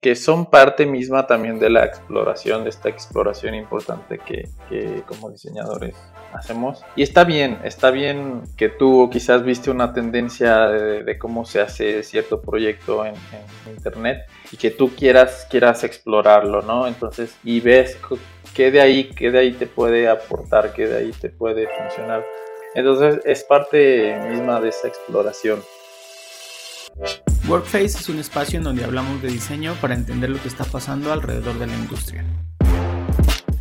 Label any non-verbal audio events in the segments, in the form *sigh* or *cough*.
que son parte misma también de la exploración, de esta exploración importante que, que como diseñadores hacemos. Y está bien, está bien que tú quizás viste una tendencia de, cómo se hace cierto proyecto en, internet y que tú quieras, quieras explorarlo, ¿no? Entonces, y ves qué de ahí, qué de ahí te puede aportar, qué de ahí te puede funcionar. Entonces, es parte misma de esa exploración. Workface es un espacio en donde hablamos de diseño para entender lo que está pasando alrededor de la industria.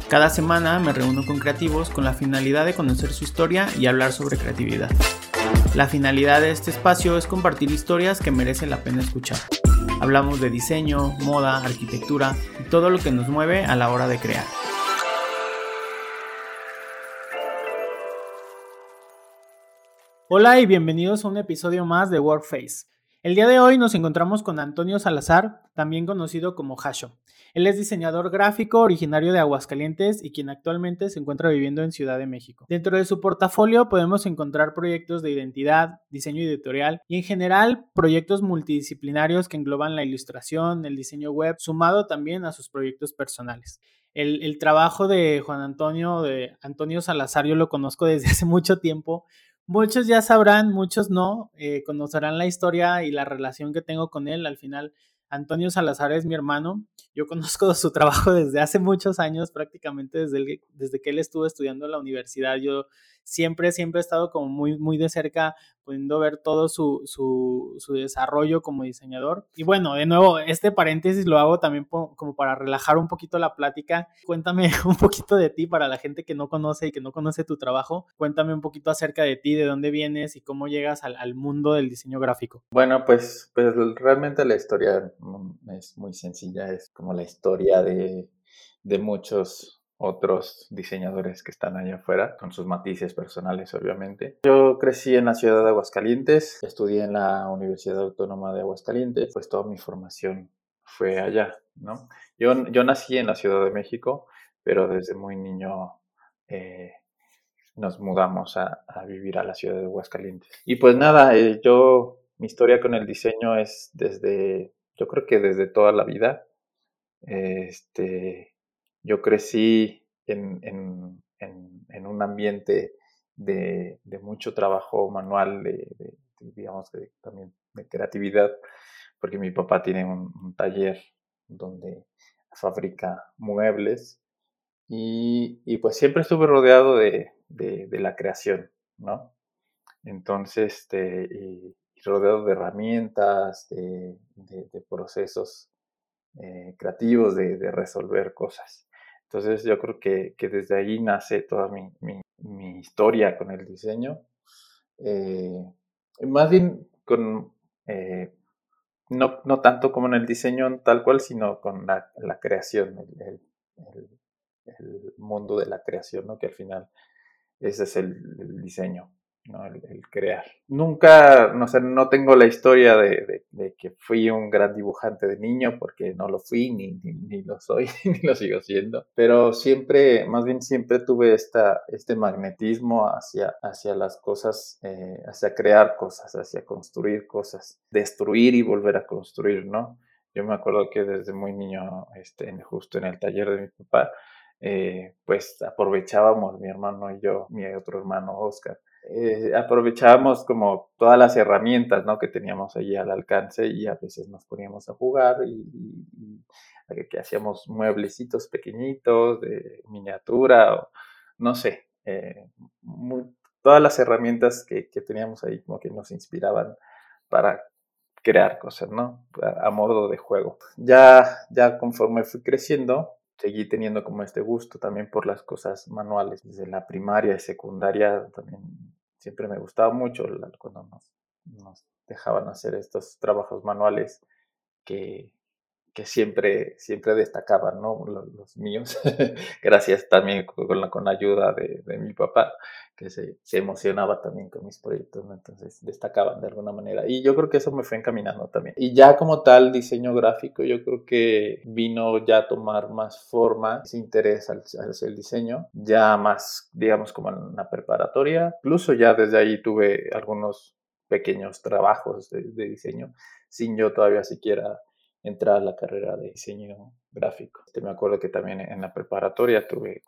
Cada semana me reúno con creativos con la finalidad de conocer su historia y hablar sobre creatividad. La finalidad de este espacio es compartir historias que merecen la pena escuchar. Hablamos de diseño, moda, arquitectura y todo lo que nos mueve a la hora de crear. Hola y bienvenidos a un episodio más de Workface. El día de hoy nos encontramos con Antonio Salazar, también conocido como Hasho. Él es diseñador gráfico originario de Aguascalientes y quien actualmente se encuentra viviendo en Ciudad de México. Dentro de su portafolio podemos encontrar proyectos de identidad, diseño editorial y en general proyectos multidisciplinarios que engloban la ilustración, el diseño web, sumado también a sus proyectos personales. El, trabajo de Juan Antonio, de Antonio Salazar, yo lo conozco desde *laughs* hace mucho tiempo. Muchos ya sabrán, muchos no, eh, conocerán la historia y la relación que tengo con él. Al final, Antonio Salazar es mi hermano. Yo *laughs* conozco su trabajo desde hace muchos años, prácticamente desde, desde que él estuvo estudiando en la universidad. Yo siempre, siempre he estado como muy, muy de cerca, pudiendo ver todo su, su, su, desarrollo como diseñador. Y bueno, de nuevo, este paréntesis lo hago también como para relajar un poquito la plática. Cuéntame *laughs* un poquito de ti para la gente que no conoce y que no conoce tu trabajo. Cuéntame un poquito acerca de ti, de dónde vienes y cómo llegas al, al mundo del diseño gráfico. Bueno, pues, pues realmente la historia es muy sencilla, es como la historia de, de muchos otros diseñadores que están allá afuera, con sus matices personales, obviamente. Yo crecí en la ciudad de Aguascalientes, estudié en la Universidad Autónoma de Aguascalientes, pues toda mi formación fue allá, ¿no? Yo, yo nací en la Ciudad de México, pero desde muy niño eh, nos mudamos a, vivir a la ciudad de Aguascalientes. Y pues nada, eh, yo, mi historia con el diseño es desde, yo creo que desde toda la vida. Este, yo crecí en, un ambiente de, mucho trabajo manual, de, digamos, también de creatividad, porque mi papá tiene un, taller donde fabrica muebles y, pues siempre estuve rodeado de, la creación, ¿no? Entonces, este, y, rodeado de herramientas, de, procesos eh, creativos, de, resolver cosas. Entonces yo creo que, desde ahí nace toda mi, historia con el diseño. Eh, más bien con, eh, no, tanto como en el diseño tal cual, sino con la, creación, el, mundo de la creación, ¿no? que al final ese es el diseño. El, crear. Nunca, no sé, no tengo la historia de, que fui un gran dibujante de niño, porque no lo fui, ni, ni, lo soy, *laughs* ni lo sigo siendo. Pero siempre, más bien siempre tuve esta, este magnetismo hacia, hacia las cosas, eh, hacia crear cosas, hacia construir cosas, destruir y volver a construir, ¿no? Yo me acuerdo que desde muy niño, este, justo en el taller de mi papá, eh, pues aprovechábamos mi hermano y yo, mi otro hermano Oscar, eh, aprovechábamos como todas las herramientas ¿no? que teníamos allí al alcance y a veces nos poníamos a jugar y, que hacíamos mueblecitos pequeñitos de miniatura o no sé, eh, todas las herramientas que, que, teníamos ahí como que nos inspiraban para crear cosas, ¿no? A, a, modo de juego. Ya, ya conforme fui creciendo, seguí teniendo como este gusto también por las cosas manuales. Desde la primaria y secundaria también siempre me gustaba mucho cuando nos, dejaban hacer estos trabajos manuales que, siempre, siempre destacaban. Los, míos, *laughs* gracias también con la, con ayuda de, mi papá, que se, emocionaba también con mis proyectos, entonces destacaban de alguna manera. Y yo creo que eso me fue encaminando también. Y ya como tal, diseño gráfico, yo creo que vino ya a tomar más forma, ese interés hacia el diseño, ya más, digamos, como en la preparatoria. Incluso ya desde ahí tuve algunos pequeños trabajos de diseño, sin yo todavía siquiera entrar a la carrera de diseño gráfico. Este, me acuerdo que también en la preparatoria tuve,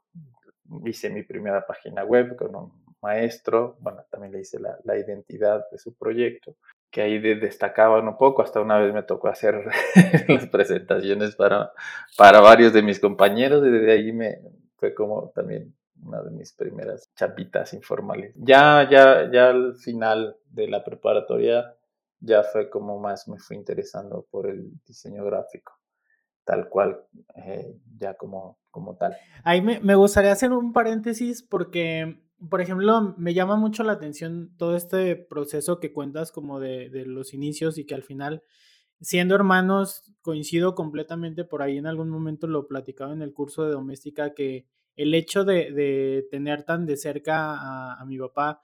hice mi primera página web con un maestro, bueno, también le hice la, la identidad de su proyecto, que ahí destacaban un poco, hasta una vez me tocó hacer *laughs* las presentaciones para, para varios de mis compañeros y desde ahí me fue como también una de mis primeras chapitas informales. Ya, ya, ya al final de la preparatoria ya fue como más me fui interesando por el diseño gráfico, tal cual, eh, ya como, como tal. Ahí me, me gustaría hacer un paréntesis porque por ejemplo, me llama mucho la atención todo este proceso que cuentas como de, de, los inicios y que al final, siendo hermanos, coincido completamente por ahí en algún momento lo platicaba en el curso de doméstica que el hecho de, de tener tan de cerca a, a mi papá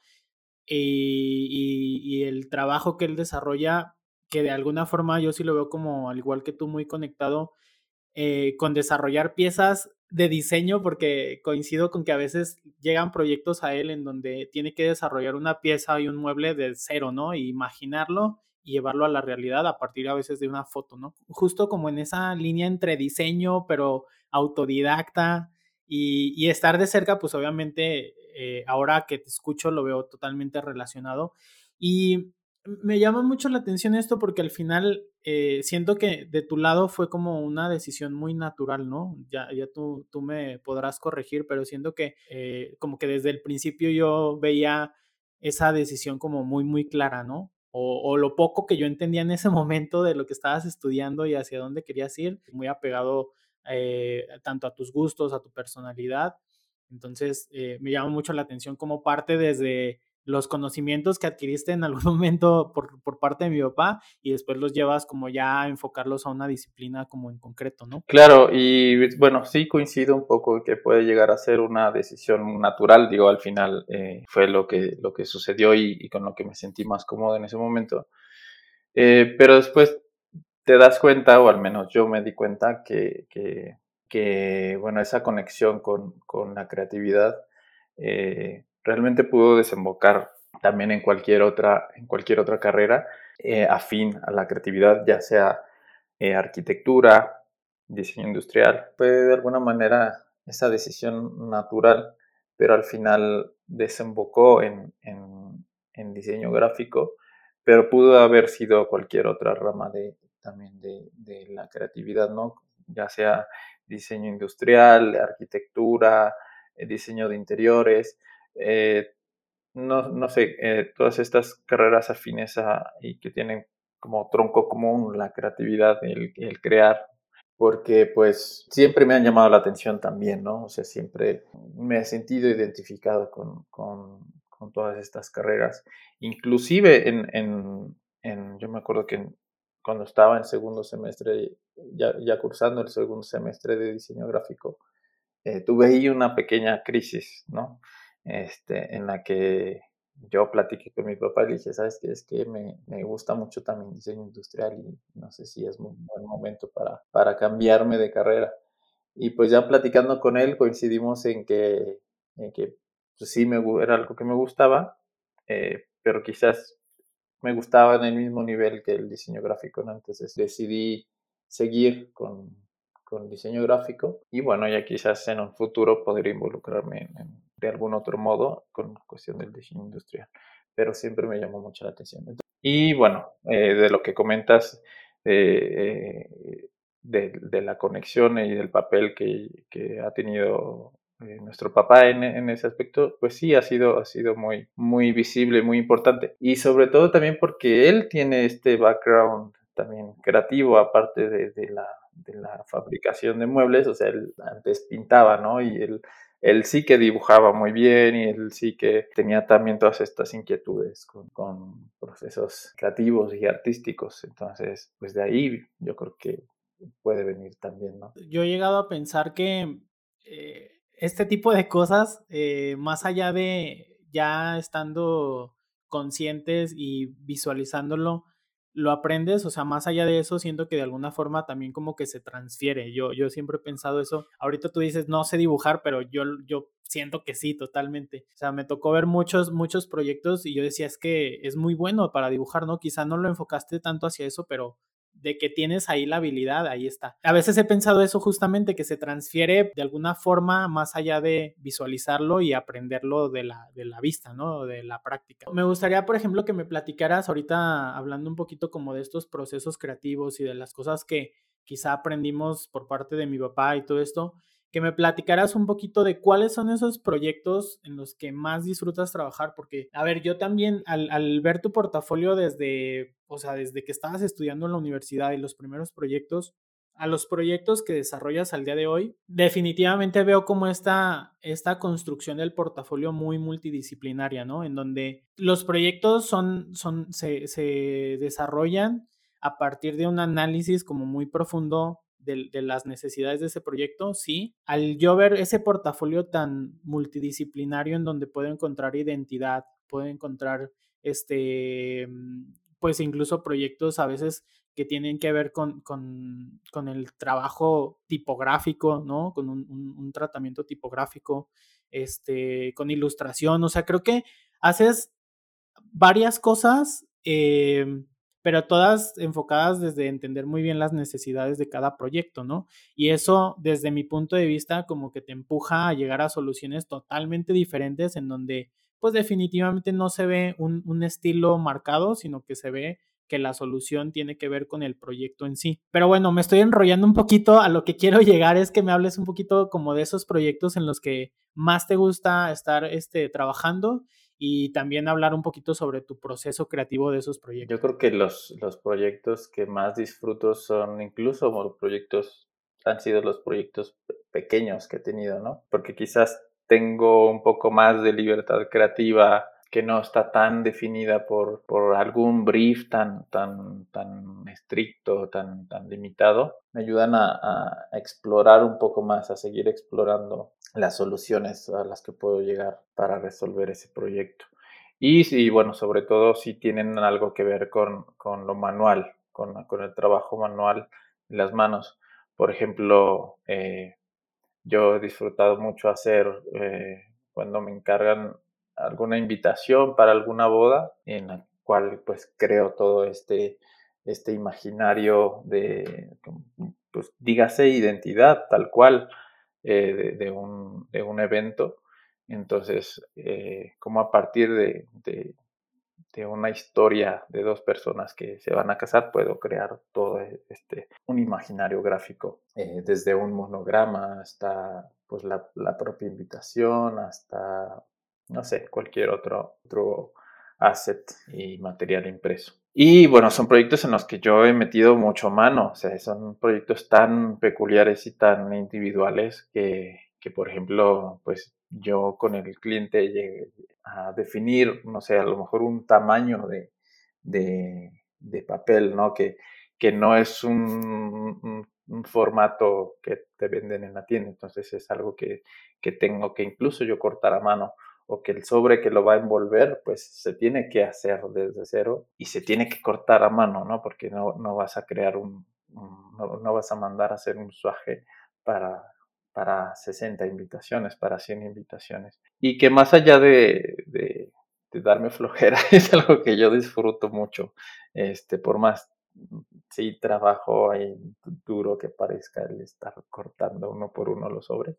y, el trabajo que él desarrolla, que de alguna forma yo sí lo veo como, al igual que tú, muy conectado eh, con desarrollar piezas de diseño, porque coincido con que a veces llegan proyectos a él en donde tiene que desarrollar una pieza y un mueble de cero, ¿no? Y imaginarlo y llevarlo a la realidad a partir a veces de una foto, ¿no? Justo como en esa línea entre diseño, pero autodidacta y, estar de cerca, pues obviamente eh, ahora que te escucho lo veo totalmente relacionado. Y me llama mucho la atención esto porque al final eh, siento que de tu lado fue como una decisión muy natural, ¿no? Ya, ya tú, tú me podrás corregir, pero siento que eh, como que desde el principio yo veía esa decisión como muy, muy clara, ¿no? O, o, lo poco que yo entendía en ese *laughs* momento de lo que estabas estudiando y hacia dónde querías ir, muy apegado eh, tanto a tus gustos, a tu personalidad. Entonces, eh, me llama mucho la atención como parte desde los conocimientos que adquiriste en algún *laughs* momento por, por, parte de mi papá y después los llevas como ya a enfocarlos a una disciplina como en concreto, ¿no? Claro, y bueno, sí coincido un poco que puede llegar a ser una decisión natural, digo, al final eh, fue lo que, lo que sucedió y, y, con lo que me sentí más cómodo en ese momento. Eh, pero después te das cuenta, o al menos yo me di cuenta, que, que, bueno, esa conexión con, con la creatividad eh, realmente pudo desembocar también en cualquier otra, en cualquier otra carrera eh, afín a la creatividad, ya sea eh, arquitectura, diseño industrial. Fue de alguna manera esa decisión natural, pero al final desembocó en, en diseño gráfico, pero pudo haber sido cualquier otra rama de, también de, de la creatividad, ¿no? Ya sea diseño industrial, arquitectura, eh, diseño de interiores, eh, no, no, sé, eh, todas estas carreras afines a, y que tienen como tronco común la creatividad, el, el, crear, porque pues siempre me han llamado la atención también, ¿no? O sea, siempre me he sentido identificado con, con, con todas estas carreras, inclusive en, en, en, yo me acuerdo que en, cuando estaba en segundo semestre, ya, ya cursando el segundo semestre de diseño gráfico, eh, tuve ahí una pequeña crisis, ¿no? este, en la que yo platiqué con mi papá y le dije, ¿sabes qué? Es que me, me gusta mucho también diseño industrial y no sé si es un buen momento para, para cambiarme de carrera. Y pues ya platicando con él coincidimos en que, en que pues sí me, era algo que me gustaba, eh, pero quizás me gustaba en el mismo nivel que el diseño gráfico, ¿no? Entonces decidí seguir con, con diseño gráfico y bueno, ya quizás en un futuro podría involucrarme de algún otro modo con cuestión del diseño industrial, pero siempre me llamó mucho la atención. Y bueno, eh, de lo que comentas eh, de, de, la conexión y del papel que, que ha tenido eh, nuestro papá en, en, ese aspecto, pues sí, ha sido, ha sido muy, muy visible, muy importante. Y sobre todo también porque él tiene este background también creativo, aparte de, de la, de la fabricación de muebles, o sea, él antes pintaba, ¿no? Y él él sí que dibujaba muy bien y él sí que tenía también todas estas inquietudes con, con, procesos creativos y artísticos. Entonces, pues de ahí yo creo que puede venir también, ¿no? Yo he llegado a pensar que eh, este tipo de cosas, eh, más allá de ya estando conscientes y visualizándolo, lo aprendes, o sea, más allá de eso, siento que de alguna forma también como que se transfiere. Yo, yo siempre he pensado eso. Ahorita tú dices, no sé dibujar, pero yo, yo siento que sí, totalmente. O sea, me tocó ver muchos, muchos proyectos y yo decía, es que es muy bueno para dibujar, ¿no? Quizá no lo enfocaste tanto hacia eso, pero de que tienes ahí la habilidad, ahí está. A veces he pensado eso justamente, que se transfiere de alguna forma más allá de visualizarlo y aprenderlo de la, de la vista, ¿no? De la práctica. Me gustaría, por ejemplo, que me platicaras ahorita hablando un poquito como de estos procesos creativos y de las cosas que quizá aprendimos por parte de mi papá y todo esto que me platicaras un poquito de cuáles son esos proyectos en los que más disfrutas trabajar, porque, a ver, yo también al, ver tu portafolio desde, o sea, desde que estabas estudiando en la universidad y los primeros proyectos, a los proyectos que desarrollas al día de hoy, definitivamente veo como esta, esta construcción del portafolio muy multidisciplinaria, ¿no? En donde los proyectos son, son, se, se desarrollan a partir de un análisis como muy profundo de, las necesidades de ese proyecto, sí. Al yo ver ese portafolio tan multidisciplinario en donde puedo encontrar identidad, puedo encontrar este, pues incluso proyectos a veces que tienen que ver con, con, el trabajo tipográfico, ¿no? Con un, tratamiento tipográfico, este, con ilustración, o sea, creo que haces varias cosas eh, pero todas enfocadas desde entender muy bien las necesidades de cada proyecto, ¿no? Y eso, desde mi punto de vista, como que te empuja a llegar a soluciones totalmente diferentes en donde, pues definitivamente no se ve un, estilo marcado, sino que se ve que la solución tiene que ver con el proyecto en sí. Pero bueno, me estoy enrollando un poquito, a lo que quiero *laughs* llegar es que me hables un poquito como de esos proyectos en los que más te gusta estar este, trabajando y también hablar un poquito sobre tu proceso creativo de esos proyectos. Yo creo que los, los proyectos que más disfruto son incluso los proyectos, han sido los proyectos pequeños que he tenido, ¿no? Porque quizás tengo un poco más de libertad creativa que no está tan definida por, por algún brief tan, tan, tan estricto, tan, tan limitado, me ayudan a, a, explorar un poco más, a seguir explorando las soluciones a las que puedo llegar para resolver ese proyecto. Y, sí, bueno, sobre todo si tienen algo que ver con, con lo manual, con, con, el trabajo manual en las manos. Por ejemplo, eh, yo he disfrutado mucho hacer eh, cuando me encargan alguna invitación para alguna boda en la cual pues creo todo este, este imaginario de, pues dígase identidad tal cual eh, de, un, de, un, evento. Entonces, eh, como a partir de, de, una historia de dos personas que se van a casar, puedo crear todo este, un imaginario gráfico, eh, desde un monograma hasta pues la, la propia invitación, hasta no sé, cualquier otro, otro asset y material impreso. Y bueno, son proyectos en los que yo he metido mucho mano, o sea, son proyectos tan peculiares y tan individuales que, que por ejemplo, pues yo con el cliente llegué a definir, no sé, a lo mejor un tamaño de, de, de papel, ¿no? Que, que no es un, un, formato que te venden en la tienda, entonces es algo que, que tengo que incluso yo cortar a mano o que el sobre que lo va a envolver, pues se tiene que hacer desde cero y se tiene que cortar a mano, ¿no? Porque no, no vas a crear un, no, vas a mandar a hacer un suaje para, para 60 invitaciones, para 100 invitaciones. Y que más allá de, de, darme flojera, *laughs* es algo que yo disfruto mucho, este, por más sí trabajo ahí duro que parezca el estar cortando uno por uno los sobres,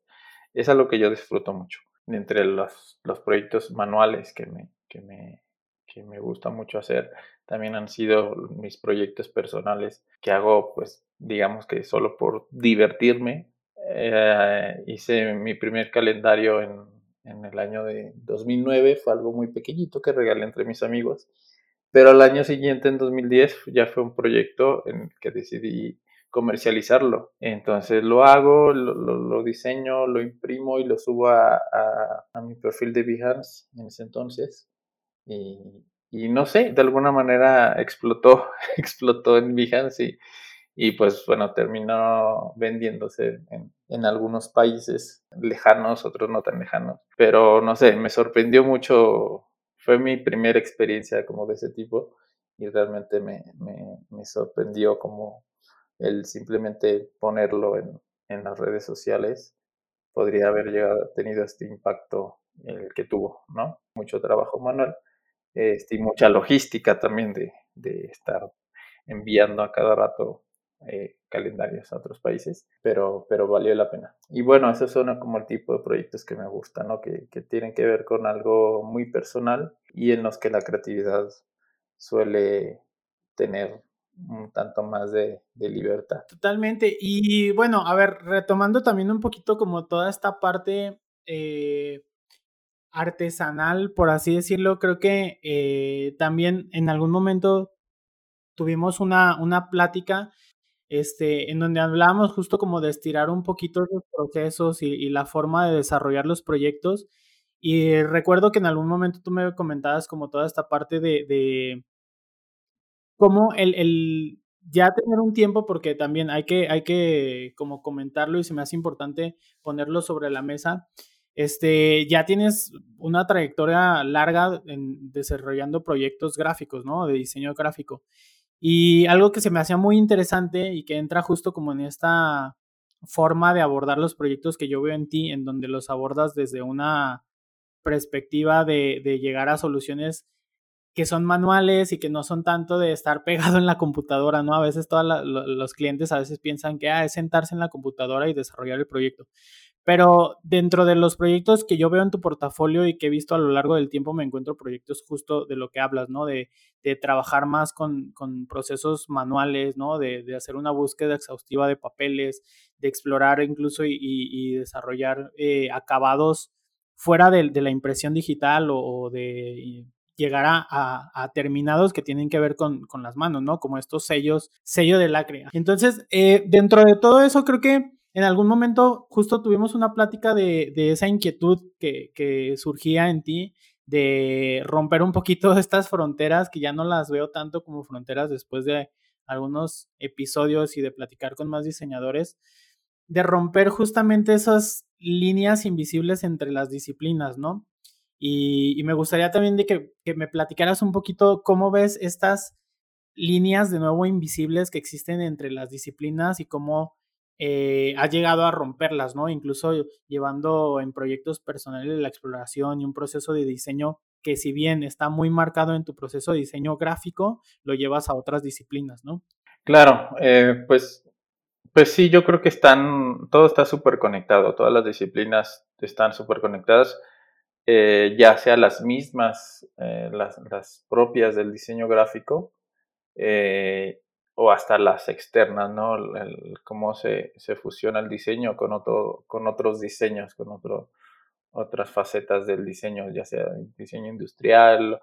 es algo que yo disfruto mucho entre los, los proyectos manuales que me, que, me, que me gusta mucho hacer, también han sido mis proyectos personales que hago, pues, digamos que solo por divertirme. Eh, hice mi primer calendario en, en el año de 2009, fue algo muy pequeñito que regalé entre mis amigos, pero al año siguiente, en 2010, ya fue un proyecto en el que decidí comercializarlo. Entonces lo hago, lo, diseño, lo imprimo y lo subo a, mi perfil de Behance en ese entonces. Y, no sé, de alguna manera explotó, *laughs* explotó en Behance y, pues bueno, terminó vendiéndose en, en, algunos países lejanos, otros no tan lejanos. Pero no sé, me sorprendió mucho, fue mi primera experiencia como de ese tipo y realmente me, me, me sorprendió como el simplemente ponerlo en, en las redes sociales podría haber llegado, tenido este impacto el que tuvo, ¿no? Mucho trabajo manual este, y mucha logística también de, de estar enviando a cada rato eh, calendarios a otros países, pero, pero valió la pena. Y bueno, esos son como el tipo de proyectos que me gustan, ¿no? Que, que tienen que ver con algo muy personal y en los que la creatividad suele tener un tanto más de, de, libertad. Totalmente. Y bueno, a ver, retomando también un poquito como toda esta parte eh, artesanal, por así decirlo, creo que eh, también en algún momento tuvimos una, una plática este, en donde hablábamos justo como de estirar un poquito los procesos y, la forma de desarrollar los proyectos. Y recuerdo que en algún momento tú me comentabas como toda esta parte de, de cómo el, el, ya tener un tiempo, porque también hay que, hay que como comentarlo y se me hace importante ponerlo sobre la mesa. Este, ya tienes una trayectoria larga en desarrollando proyectos gráficos, ¿no? De diseño gráfico. Y algo que se me hacía muy interesante y que entra justo como en esta forma de abordar los proyectos que yo veo en ti, en donde los abordas desde una perspectiva de, de llegar a soluciones que son manuales y que no son tanto de estar pegado en la computadora, ¿no? A veces todos los clientes a veces piensan que ah, es sentarse en la computadora y desarrollar el proyecto. Pero dentro de los proyectos que yo veo en tu portafolio y que he visto a lo largo del tiempo, me encuentro proyectos justo de lo que hablas, ¿no? De, de trabajar más con, con, procesos manuales, ¿no? De, de, hacer una búsqueda exhaustiva de papeles, de explorar incluso y, y, desarrollar eh, acabados fuera de, de, la impresión digital o, o de llegar a, terminados que tienen que ver con, con, las manos, ¿no? Como estos sellos, sello de lacre. Entonces, eh, dentro de todo eso, creo que en algún momento justo tuvimos una plática de, esa inquietud que, surgía en ti de romper un poquito *laughs* estas fronteras que ya no las veo tanto como fronteras después de algunos episodios y de platicar con más diseñadores, de romper justamente esas líneas invisibles entre las disciplinas, ¿no? Y, me gustaría también de que, que, me platicaras un poquito cómo ves estas líneas de nuevo invisibles que existen entre las disciplinas y cómo eh, ha llegado a romperlas, ¿no? Incluso llevando en proyectos personales la exploración y un proceso de diseño que si bien está muy marcado en tu proceso de diseño gráfico, lo llevas a otras disciplinas, ¿no? Claro, eh, pues, pues sí, yo creo que están, todo está súper conectado, todas las disciplinas están súper conectadas, eh, ya sea las mismas, las, las, propias del diseño gráfico, o hasta las externas, ¿no? El, cómo se, se, fusiona el diseño con, otro, con otros diseños, con otro, otras facetas del diseño, ya sea diseño industrial,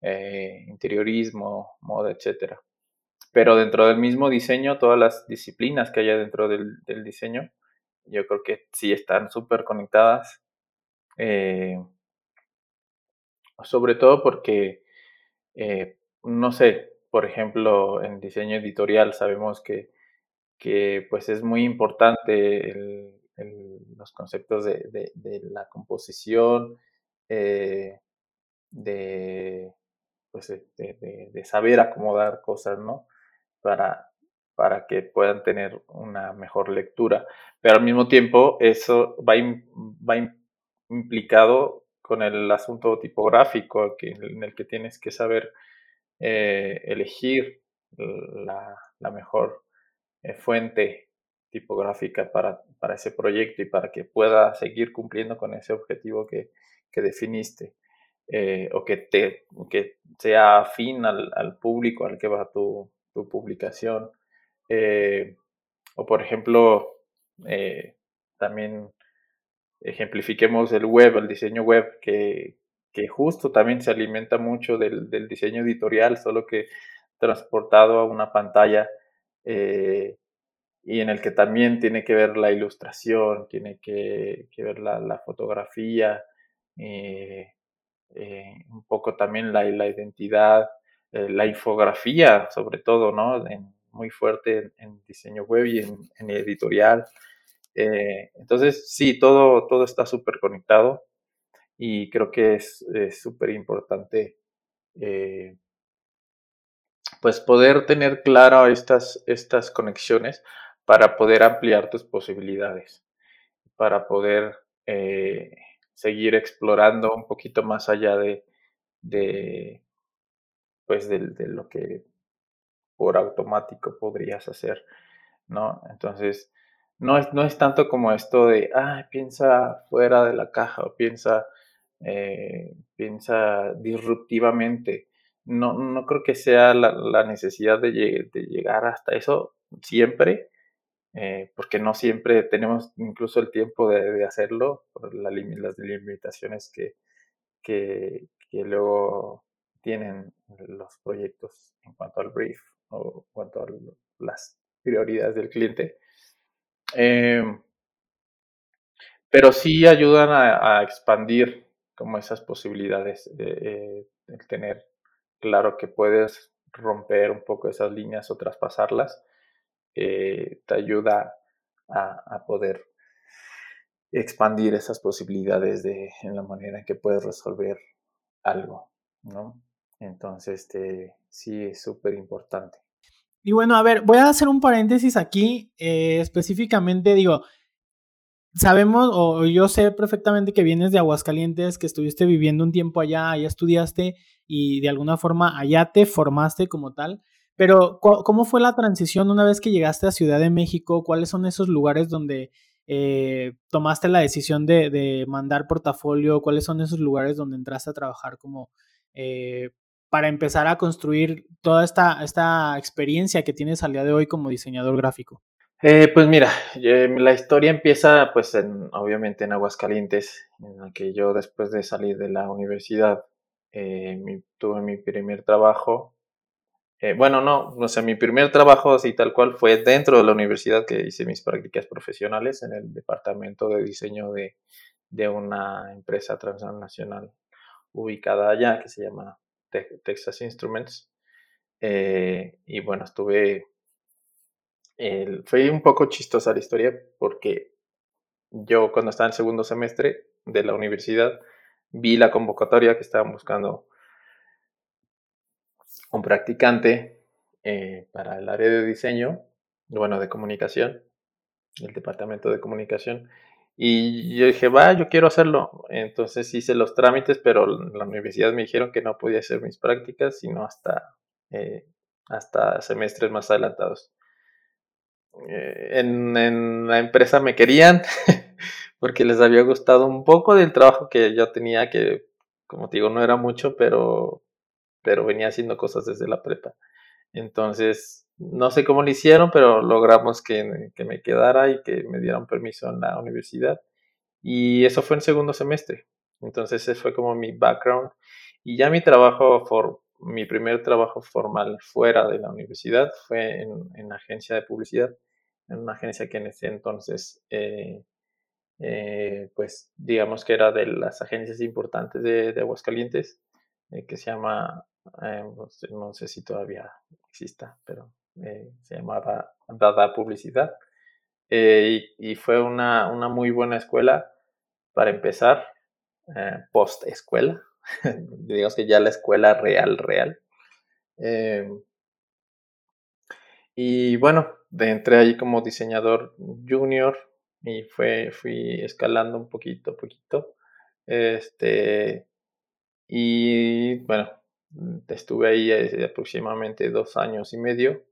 eh, interiorismo, moda, etc. Pero dentro del mismo diseño, todas las disciplinas que haya dentro del, del diseño, yo creo que sí están súper conectadas. Eh, sobre todo porque, eh, no sé, por ejemplo, en diseño editorial sabemos que, que pues es muy importante los conceptos de, la composición, eh, de, pues de, saber acomodar cosas, ¿no? Para, para que puedan tener una mejor lectura. Pero al mismo tiempo eso va, va implicado con el asunto tipográfico en el que tienes que saber eh, elegir la, mejor eh, fuente tipográfica para, para, ese proyecto y para que pueda seguir cumpliendo con ese objetivo que, que definiste eh, o que, te, que sea afín al, al, público al que va tu, tu publicación. o por ejemplo, también ejemplifiquemos el web, el diseño web, que, que justo también se alimenta mucho del, diseño editorial, solo que transportado a una pantalla eh, y en el que también tiene que ver la ilustración, tiene que, ver la, fotografía, eh, eh, un poco también la, la identidad, la infografía sobre todo, ¿no? muy fuerte en, diseño web y en, editorial. Entonces, sí, todo, todo está súper conectado y creo que es súper importante eh, pues poder tener claro estas, estas conexiones para poder ampliar tus posibilidades, para poder eh, seguir explorando un poquito más allá de, de pues de, lo que por automático podrías hacer, ¿no? Entonces, no es, no es tanto como esto de, ah, piensa fuera de la caja o piensa, eh, piensa disruptivamente. No, no creo que sea la, necesidad de, llegar hasta eso siempre, eh, porque no siempre tenemos incluso el tiempo de, hacerlo por las limitaciones que, que, que luego tienen los proyectos en cuanto al brief o en cuanto a las prioridades del cliente. Em, pero sí ayudan a, expandir como esas posibilidades, de el tener claro que puedes romper un poco esas líneas o traspasarlas, eh, te ayuda a, a, poder expandir esas posibilidades de, en la manera en que puedes resolver algo, ¿no? Entonces, este, sí es súper importante. Y bueno, a ver, voy a hacer un paréntesis aquí. Eh, específicamente, digo, sabemos, o yo sé perfectamente que vienes de Aguascalientes, que estuviste viviendo un tiempo allá, allá estudiaste y de alguna forma allá te formaste como tal. Pero, ¿cómo fue la transición una vez que llegaste a Ciudad de México? ¿Cuáles son esos lugares donde eh, tomaste la decisión de, mandar portafolio? ¿Cuáles son esos lugares donde entraste a trabajar como eh, para empezar a construir toda esta, esta experiencia que tienes al día de hoy como diseñador gráfico? Eh, pues mira, la historia empieza pues en, obviamente en Aguascalientes, en la que yo después de salir de la universidad tuve mi primer trabajo eh, bueno, no, no sé, mi primer trabajo así tal cual fue dentro de la universidad que hice mis prácticas profesionales en el departamento de diseño de, una empresa transnacional ubicada allá que se llama Texas Instruments. Eh, y bueno, estuve... fue un poco chistosa la historia porque yo cuando estaba en el segundo semestre de la universidad vi la convocatoria que estaban buscando un practicante eh, para el área de diseño, bueno, de comunicación, el departamento de comunicación. Y yo dije, va, yo quiero hacerlo. Entonces hice los trámites, pero la universidad me dijeron que no podía hacer mis prácticas, sino hasta, eh, hasta semestres más adelantados. Eh, en, en, la empresa me querían *laughs* porque les había gustado un poco del trabajo que yo tenía, que como te digo, no era mucho, pero pero venía haciendo cosas desde la prepa. Entonces, no sé cómo lo hicieron, pero logramos que, me quedara y que me dieran permiso en la universidad. Y eso fue en segundo semestre. Entonces, ese fue como mi background. Y ya mi trabajo, for, mi primer trabajo formal fuera de la universidad fue en, en agencia de publicidad, en una agencia que en ese entonces, eh, eh, pues digamos que era de las agencias importantes de, Aguascalientes. Eh, que se llama, eh, no, sé, si todavía exista, pero eh, se llamaba Dada Publicidad. Y, fue una, una, muy buena escuela para empezar, post escuela, *laughs* digamos que ya la escuela real, real. y bueno, entré ahí como diseñador junior y fue, fui escalando un poquito poquito. Este, y bueno, mm, estuve ahí aproximadamente dos años y medio,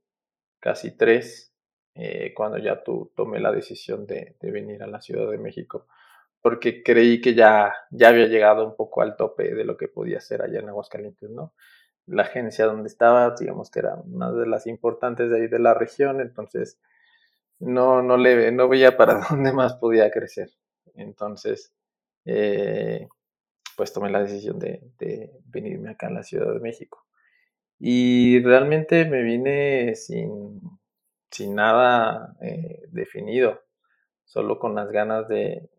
casi tres, eh, cuando ya tu, tomé la decisión de, venir a la Ciudad de México, porque creí que ya, ya había llegado un poco al tope de lo que podía hacer allá en Aguascalientes, ¿no? La agencia donde estaba, digamos que era una de las importantes de ahí de la región, entonces no, no, le, no veía para *laughs* dónde más podía crecer. Entonces, eh, pues tomé la decisión de, venirme acá a la Ciudad de México. Y realmente me vine sin, sin nada eh, definido, solo con las ganas de,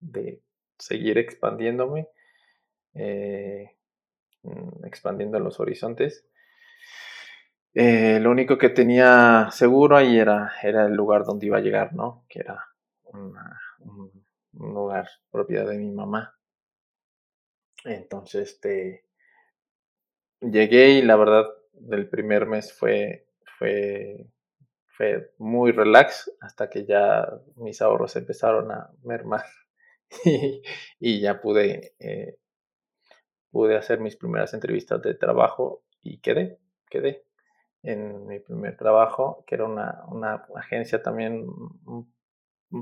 de, seguir expandiéndome, eh, mm, expandiendo los horizontes. Eh, lo único que tenía seguro ahí era, era el lugar donde iba a llegar, ¿no? Que era un, un lugar propiedad de mi mamá. Entonces, este, llegué y la verdad, del primer mes fue, fue, fue muy relax hasta que ya mis ahorros empezaron a mermar *laughs* y, ya pude, eh, pude hacer mis primeras entrevistas de trabajo y quedé, quedé. en mi primer trabajo, que era una, una agencia también un,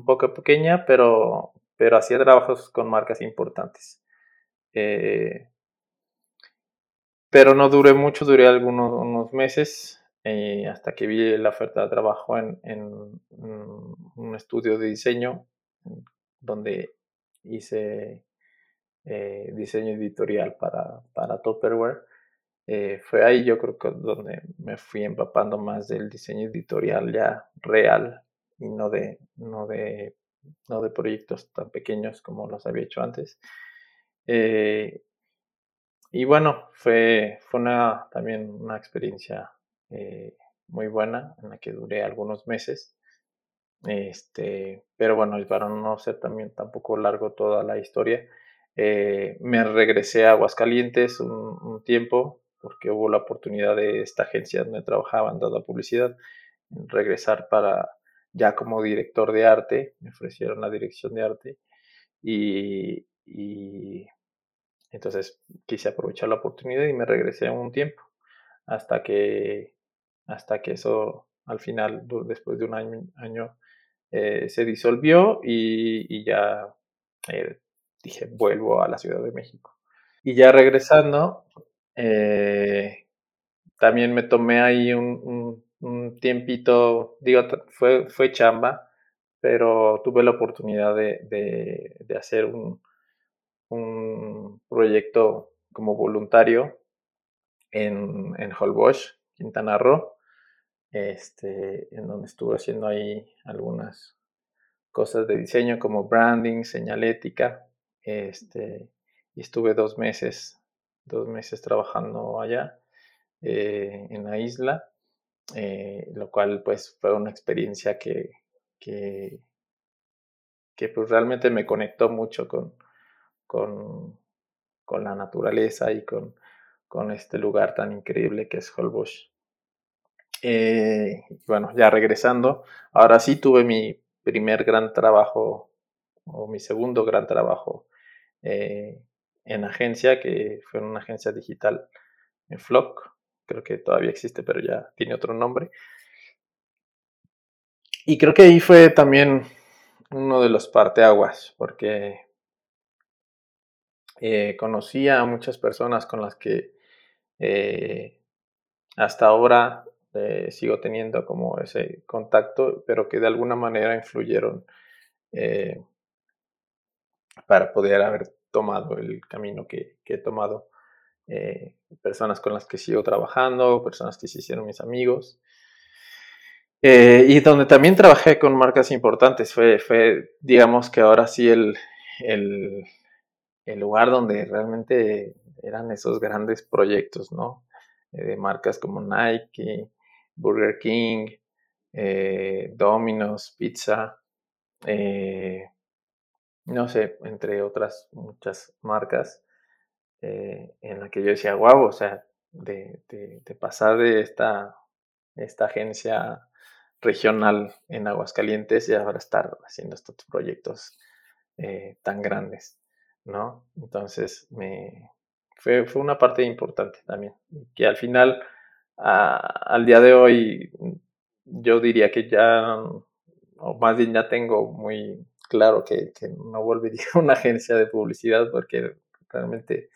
poco pequeña, pero, pero hacía trabajos con marcas importantes. Eh, pero no duré mucho, duré algunos unos meses eh, hasta que vi la oferta de trabajo en, en, un estudio de diseño donde hice eh, diseño editorial para, para Tupperware. Eh, fue ahí yo creo que donde me fui empapando más del diseño editorial ya real y no de, no de, no de proyectos tan pequeños como los había hecho antes. Y bueno, fue, fue una, también una experiencia muy buena en la que duré algunos meses. Este, pero bueno, para no ser también tampoco largo toda la historia, eh, me regresé a Aguascalientes un, tiempo porque hubo la oportunidad de esta agencia donde trabajaba en toda publicidad, regresar para ya como director de arte, me ofrecieron la dirección de arte y entonces quise aprovechar la oportunidad y me regresé un tiempo hasta que hasta que eso al final después de un año, eh, se disolvió y, ya eh, dije, vuelvo a la Ciudad de México. Y ya regresando, eh, también me tomé ahí un, tiempito, digo, fue, fue chamba, pero tuve la oportunidad de, hacer un, un, proyecto como voluntario en, en Holbox, Quintana Roo, este, en donde estuve haciendo ahí algunas cosas de diseño como branding, señalética, este, y estuve dos meses, dos meses trabajando allá eh, en la isla, eh, lo cual pues fue una experiencia que, que, pues realmente me conectó mucho con, con, con la naturaleza y con, con, este lugar tan increíble que es Holbox. Eh, bueno, ya regresando, ahora sí tuve mi primer gran trabajo o mi segundo gran trabajo eh, en agencia, que fue una agencia digital en Flock, creo que todavía existe, pero ya tiene otro nombre. Y creo que ahí fue también uno de los parteaguas, porque eh, conocí a muchas personas con las que eh, hasta ahora sigo teniendo como ese contacto, pero que de alguna manera influyeron para poder haber tomado el camino que, he tomado. Eh, personas con las que sigo trabajando, personas que se hicieron mis amigos. Eh, y donde también trabajé con marcas importantes. Fue, digamos que ahora sí, el, el, lugar donde realmente eran esos grandes proyectos, ¿no? Eh, de marcas como Nike, Burger King, Domino's, Pizza, no sé, entre otras muchas marcas, eh, en la que yo decía, wow, o sea, de, pasar de esta, esta agencia regional en Aguascalientes y ahora estar haciendo estos proyectos eh, tan grandes, ¿no? Entonces, me, fue, fue, una parte importante también, que al final, al día de hoy, yo diría que ya, o más bien ya tengo muy claro que, no volvería a *laughs* una agencia de publicidad porque realmente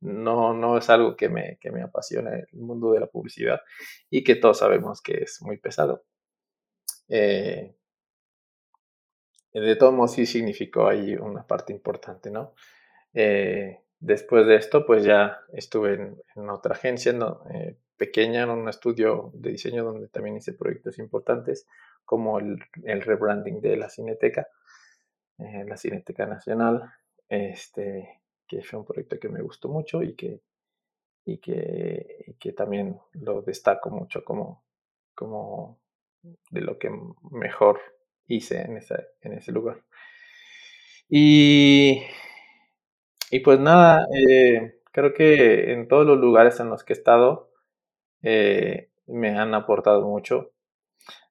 no, no es algo que me, que me apasiona el mundo de la publicidad y que todos sabemos que es muy pesado. Eh, de todos modos sí significó ahí una parte importante, ¿no? Eh, después de esto, pues ya estuve en, otra agencia eh, pequeña, en un estudio de diseño donde también hice proyectos importantes, como el, rebranding de la Cineteca la Cineteca Nacional, este, que fue un proyecto que me gustó mucho y que, y que, que también lo destaco mucho como, como de lo que mejor hice en, en ese lugar. Y, y pues nada, eh, creo que en todos los lugares en los que he estado eh, me han aportado mucho.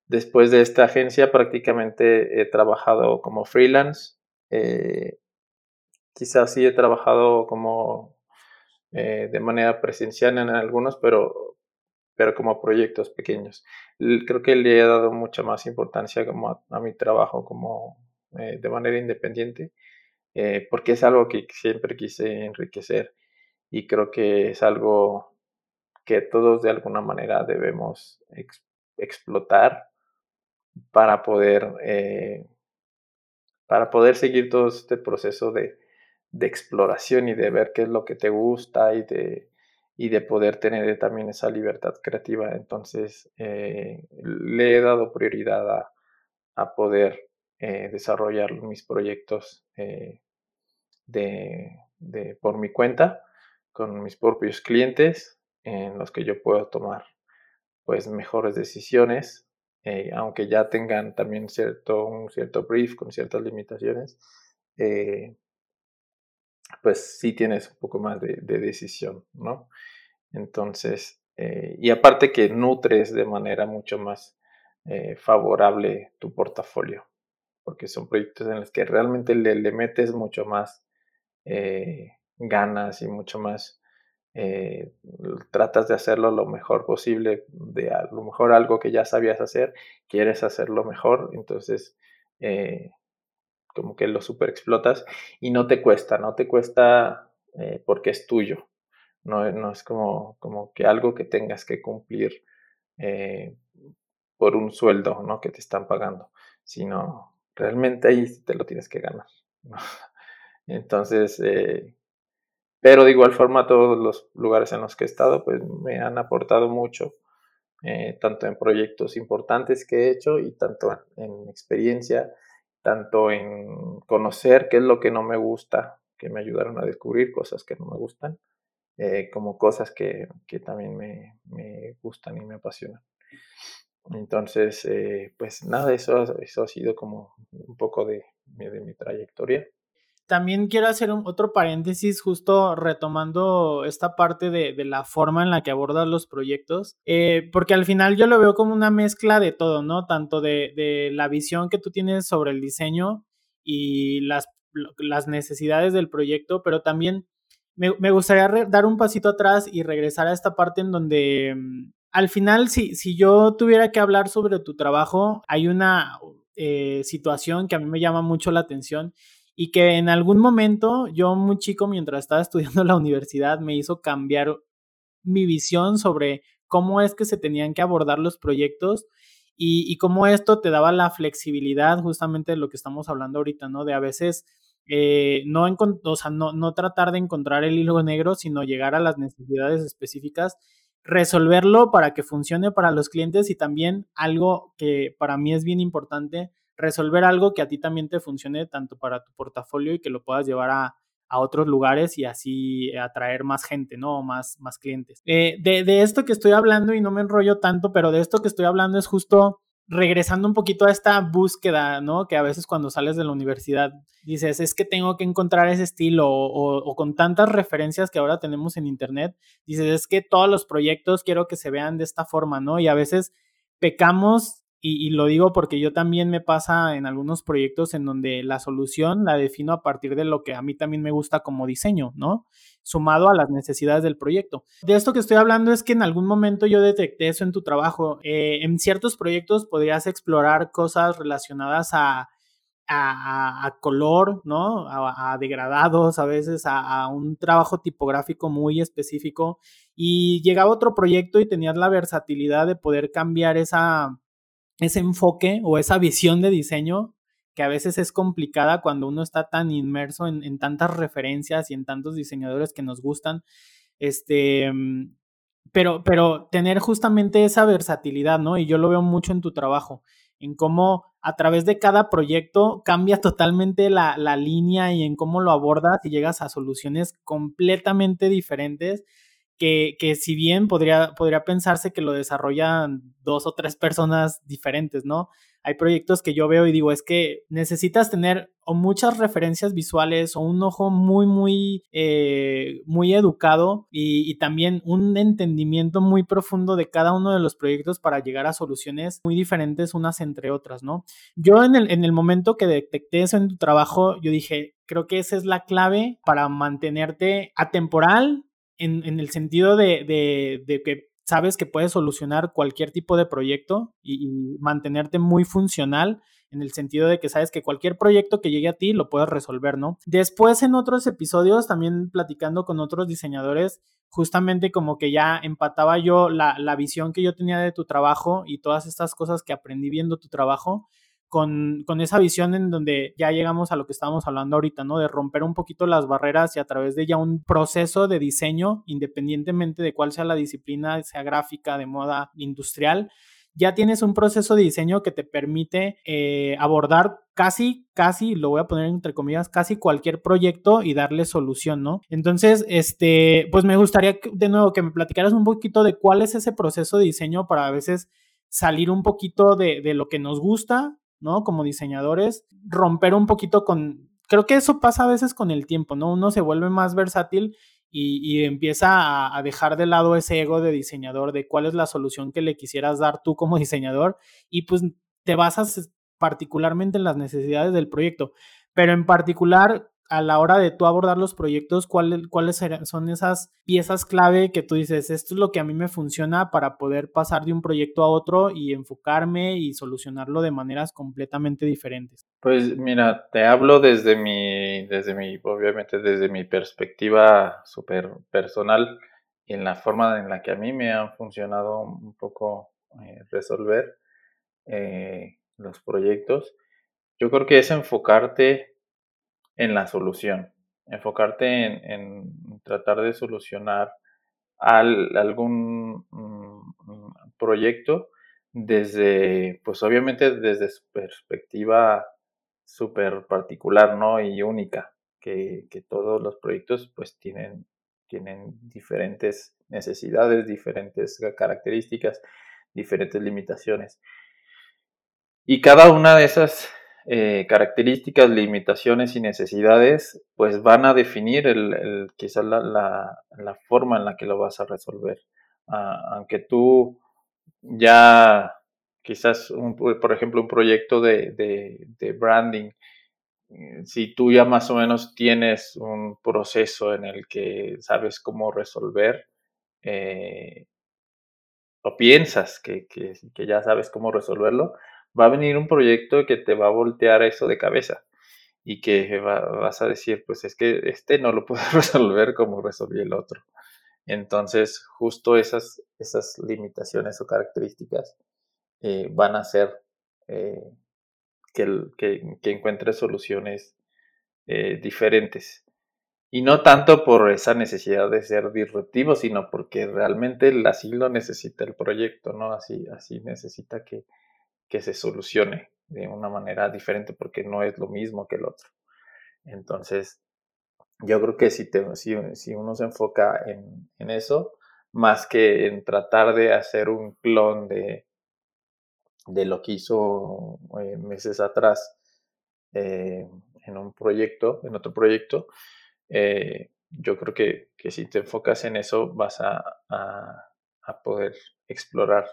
Después de esta agencia prácticamente he trabajado como freelance. Eh, quizás sí he trabajado como de manera presencial en algunos, pero, pero como proyectos pequeños. Creo que le he dado mucha más importancia como a, mi trabajo como de manera independiente, eh, porque es algo que siempre quise enriquecer y creo que es algo que todos de alguna manera debemos explotar para poder, eh, para poder seguir todo este proceso de, exploración y de ver qué es lo que te gusta y de, y de poder tener también esa libertad creativa. Entonces, eh, le he dado prioridad a, a poder desarrollar mis proyectos de, de, por mi cuenta, con mis propios clientes, en los que yo puedo tomar pues mejores decisiones, eh, aunque ya tengan también cierto, un cierto brief con ciertas limitaciones, eh, pues sí tienes un poco más de, decisión, ¿no? Entonces, eh, y aparte que nutres de manera mucho más favorable tu portafolio, porque son proyectos en los que realmente le metes mucho más ganas y mucho más eh, tratas de hacerlo lo mejor posible, de a lo mejor algo que ya sabías hacer, quieres hacerlo mejor, entonces eh, como que lo super explotas y no te cuesta, no te cuesta eh, porque es tuyo, no, no, es como, como que algo que tengas que cumplir por un sueldo ¿no? que te están pagando, sino realmente ahí te lo tienes que ganar. Entonces, pero de igual forma, todos los lugares en los que he estado, pues me han aportado mucho, eh, tanto en proyectos importantes que he hecho y tanto en experiencia, tanto en conocer qué es lo que no me gusta, que me ayudaron a descubrir cosas que no me gustan, eh, como cosas que, que también me, me, gustan y me apasionan. Entonces, eh, pues nada, eso, eso ha sido como un poco de, de mi trayectoria también quiero hacer un, otro paréntesis justo retomando esta parte de, la forma en la que abordas los proyectos, eh, porque al final yo lo veo como una mezcla de todo, ¿no? Tanto de, la visión que tú tienes sobre el diseño y las, las necesidades del proyecto, pero también me, gustaría dar un pasito atrás y regresar a esta parte en donde mm, al final, si, si yo tuviera que hablar sobre tu trabajo, hay una eh, situación que a mí me llama mucho la atención y que en algún momento yo muy chico mientras estaba *laughs* estudiando la universidad me hizo cambiar mi visión sobre cómo es que se tenían que abordar los proyectos y, cómo esto te daba la flexibilidad justamente de lo que estamos hablando ahorita, ¿no? De a veces eh, no, o sea, no, no tratar de encontrar el hilo negro, sino llegar a las necesidades específicas, resolverlo para que funcione para los clientes y también algo que para mí es bien importante, resolver algo que a ti también te funcione tanto para tu portafolio y que lo puedas llevar a, otros lugares y así atraer más gente, ¿no? Más, más clientes. Eh, de, de, esto que estoy hablando, y no me enrollo tanto, pero de esto que estoy hablando es justo regresando un poquito a esta búsqueda, ¿no? Que a veces cuando sales de la universidad dices, es que tengo que encontrar ese estilo o con tantas referencias que ahora tenemos en Internet, dices, es que todos los proyectos quiero que se vean de esta forma, ¿no? Y a veces pecamos y, lo digo porque yo también me pasa en algunos proyectos en donde la solución la defino a partir de lo que a mí también me gusta como diseño, ¿no? Sumado a las necesidades del proyecto. De esto que estoy hablando es que en algún momento yo detecté eso en tu trabajo. Eh, en ciertos proyectos podrías explorar cosas relacionadas a, a, color, ¿no? A, degradados, a veces a, a, un trabajo tipográfico muy específico. Y llegaba otro proyecto y tenías la versatilidad de poder cambiar esa, ese enfoque o esa visión de diseño que a veces es complicada cuando uno está tan inmerso en, tantas referencias y en tantos diseñadores que nos gustan. Este, mm, pero, pero tener justamente esa versatilidad, ¿no? Y yo lo veo mucho en tu trabajo, en cómo a través de cada proyecto cambia *laughs* totalmente la, la línea y en cómo lo abordas y llegas a soluciones completamente diferentes que, que, si bien podría, podría pensarse que lo desarrollan dos o tres personas diferentes, ¿no? Hay proyectos que yo veo y digo, es que necesitas tener o muchas referencias visuales o un ojo muy, muy, eh, muy educado y, y, también un entendimiento muy profundo de cada uno de los proyectos para llegar a soluciones muy diferentes unas entre otras, ¿no? Yo en el, en el momento que detecté eso en tu trabajo, yo dije, creo que esa es la clave para mantenerte atemporal en, el sentido de, que sabes que puedes solucionar cualquier tipo de proyecto y, mantenerte muy funcional en el sentido de que sabes que cualquier proyecto que llegue a ti lo puedes resolver, ¿no? Después en otros episodios, también platicando con otros diseñadores, justamente como que ya empataba yo la, la visión que yo tenía de tu trabajo y todas estas cosas que aprendí viendo tu trabajo con, esa visión en donde ya llegamos a lo que estábamos hablando ahorita, ¿no? De romper un poquito las barreras y a través de ya un proceso de diseño, independientemente de cuál sea la disciplina, sea gráfica, de moda, industrial, ya tienes un proceso de diseño que te permite eh, abordar casi, casi, lo voy a poner entre comillas, casi cualquier proyecto y darle solución, ¿no? Entonces, este, pues me gustaría de nuevo que me platicaras un poquito de cuál es ese proceso de diseño para a veces salir un poquito de, de lo que nos gusta ¿no? Como diseñadores, romper un poquito con, creo que eso pasa a veces con el tiempo, ¿no? Uno se vuelve más versátil y, empieza a, dejar de lado ese ego de diseñador, de cuál es la solución que le quisieras dar tú como *laughs* diseñador y pues te basas particularmente en las necesidades del proyecto. Pero en particular, a la hora de tú abordar los proyectos, ¿cuáles son esas piezas clave que tú dices, esto es lo que a mí me funciona para poder pasar de un proyecto a otro y enfocarme y solucionarlo de maneras completamente diferentes? Pues mira, te hablo desde mi, desde mi, obviamente desde mi perspectiva súper personal y en la forma en la que a mí me han funcionado un poco eh, resolver eh, los proyectos. Yo creo que es enfocarte en la solución, enfocarte en, tratar de solucionar algún mm, proyecto desde, pues obviamente desde su perspectiva súper particular, ¿no? Y única, que, todos los proyectos pues tienen, tienen diferentes necesidades, diferentes características, diferentes limitaciones. Y cada una de esas eh, características, limitaciones y necesidades, pues van a definir el, quizás la, forma en la que lo vas a resolver. Ah, aunque tú ya, quizás, por ejemplo, un proyecto de, branding, eh, si tú ya más o menos tienes un proceso en el que sabes cómo resolver, eh, o piensas que, que, ya sabes cómo resolverlo, va a venir un proyecto que te va a voltear eso de cabeza y que vas a decir, pues es que este no lo puedo *laughs* resolver como resolví el otro. Entonces, justo esas, esas limitaciones o características eh, van a hacer eh, que, que, encuentres soluciones eh, diferentes. Y no tanto por esa necesidad de ser disruptivo, sino porque realmente así lo necesita el proyecto, ¿no? Así, así necesita que, que se solucione de una manera diferente porque no es lo mismo que el otro. Entonces, yo creo que si, te, si, si uno se enfoca en, en, eso, más que en tratar de hacer un clon de, de lo que hizo eh, meses atrás eh, en un proyecto, en otro proyecto, eh, yo creo que, que, si te enfocas en eso vas a, a, a poder explorar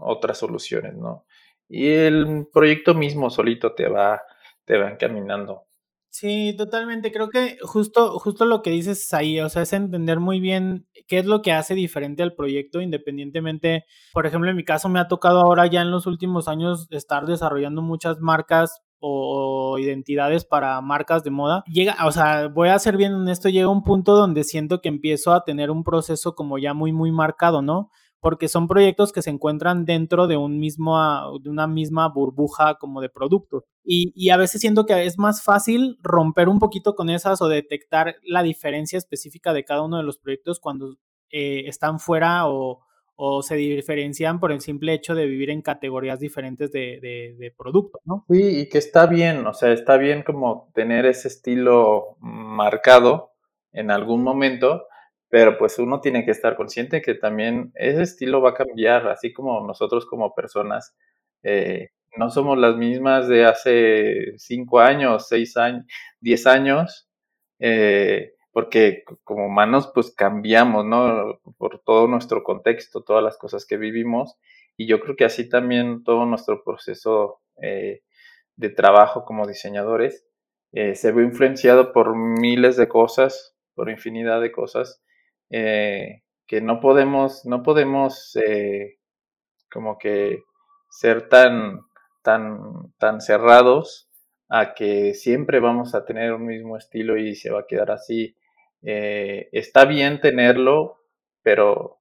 otras soluciones, ¿no? Y el proyecto mismo solito te va, te va encaminando. Sí, totalmente. Creo que justo, justo lo que dices ahí, o sea, es entender muy bien qué es lo que hace diferente al proyecto, independientemente, por ejemplo, en mi caso me ha tocado ahora ya en los últimos años estar desarrollando muchas marcas o identidades para marcas de moda. Llega, o sea, voy a ser bien honesto, llega un punto donde siento que empiezo a tener un proceso como ya muy, muy marcado, ¿no? Porque son proyectos que se encuentran dentro de, un mismo, de una misma burbuja como de productos. Y, a veces siento que es más fácil romper un poquito con esas o detectar la diferencia específica de cada uno de los proyectos cuando eh, están fuera o, se diferencian por el simple hecho de vivir en categorías diferentes de, de, de productos, ¿no? Sí, y que está bien, o sea, está bien como tener ese estilo marcado en algún momento, pero pues uno tiene que estar consciente que también ese estilo va a cambiar, así como nosotros como personas eh, no somos las mismas de hace cinco años, seis años, diez años, eh, porque como humanos pues cambiamos, ¿no? Por todo nuestro contexto, todas las cosas que vivimos, y yo creo que así también todo nuestro proceso eh, de trabajo como diseñadores se ve influenciado por miles de cosas, por infinidad de cosas, eh, que no podemos, no podemos eh, como que ser tan, tan, tan cerrados a que siempre vamos a tener un mismo estilo y se va a quedar así. Eh, está bien tenerlo, pero,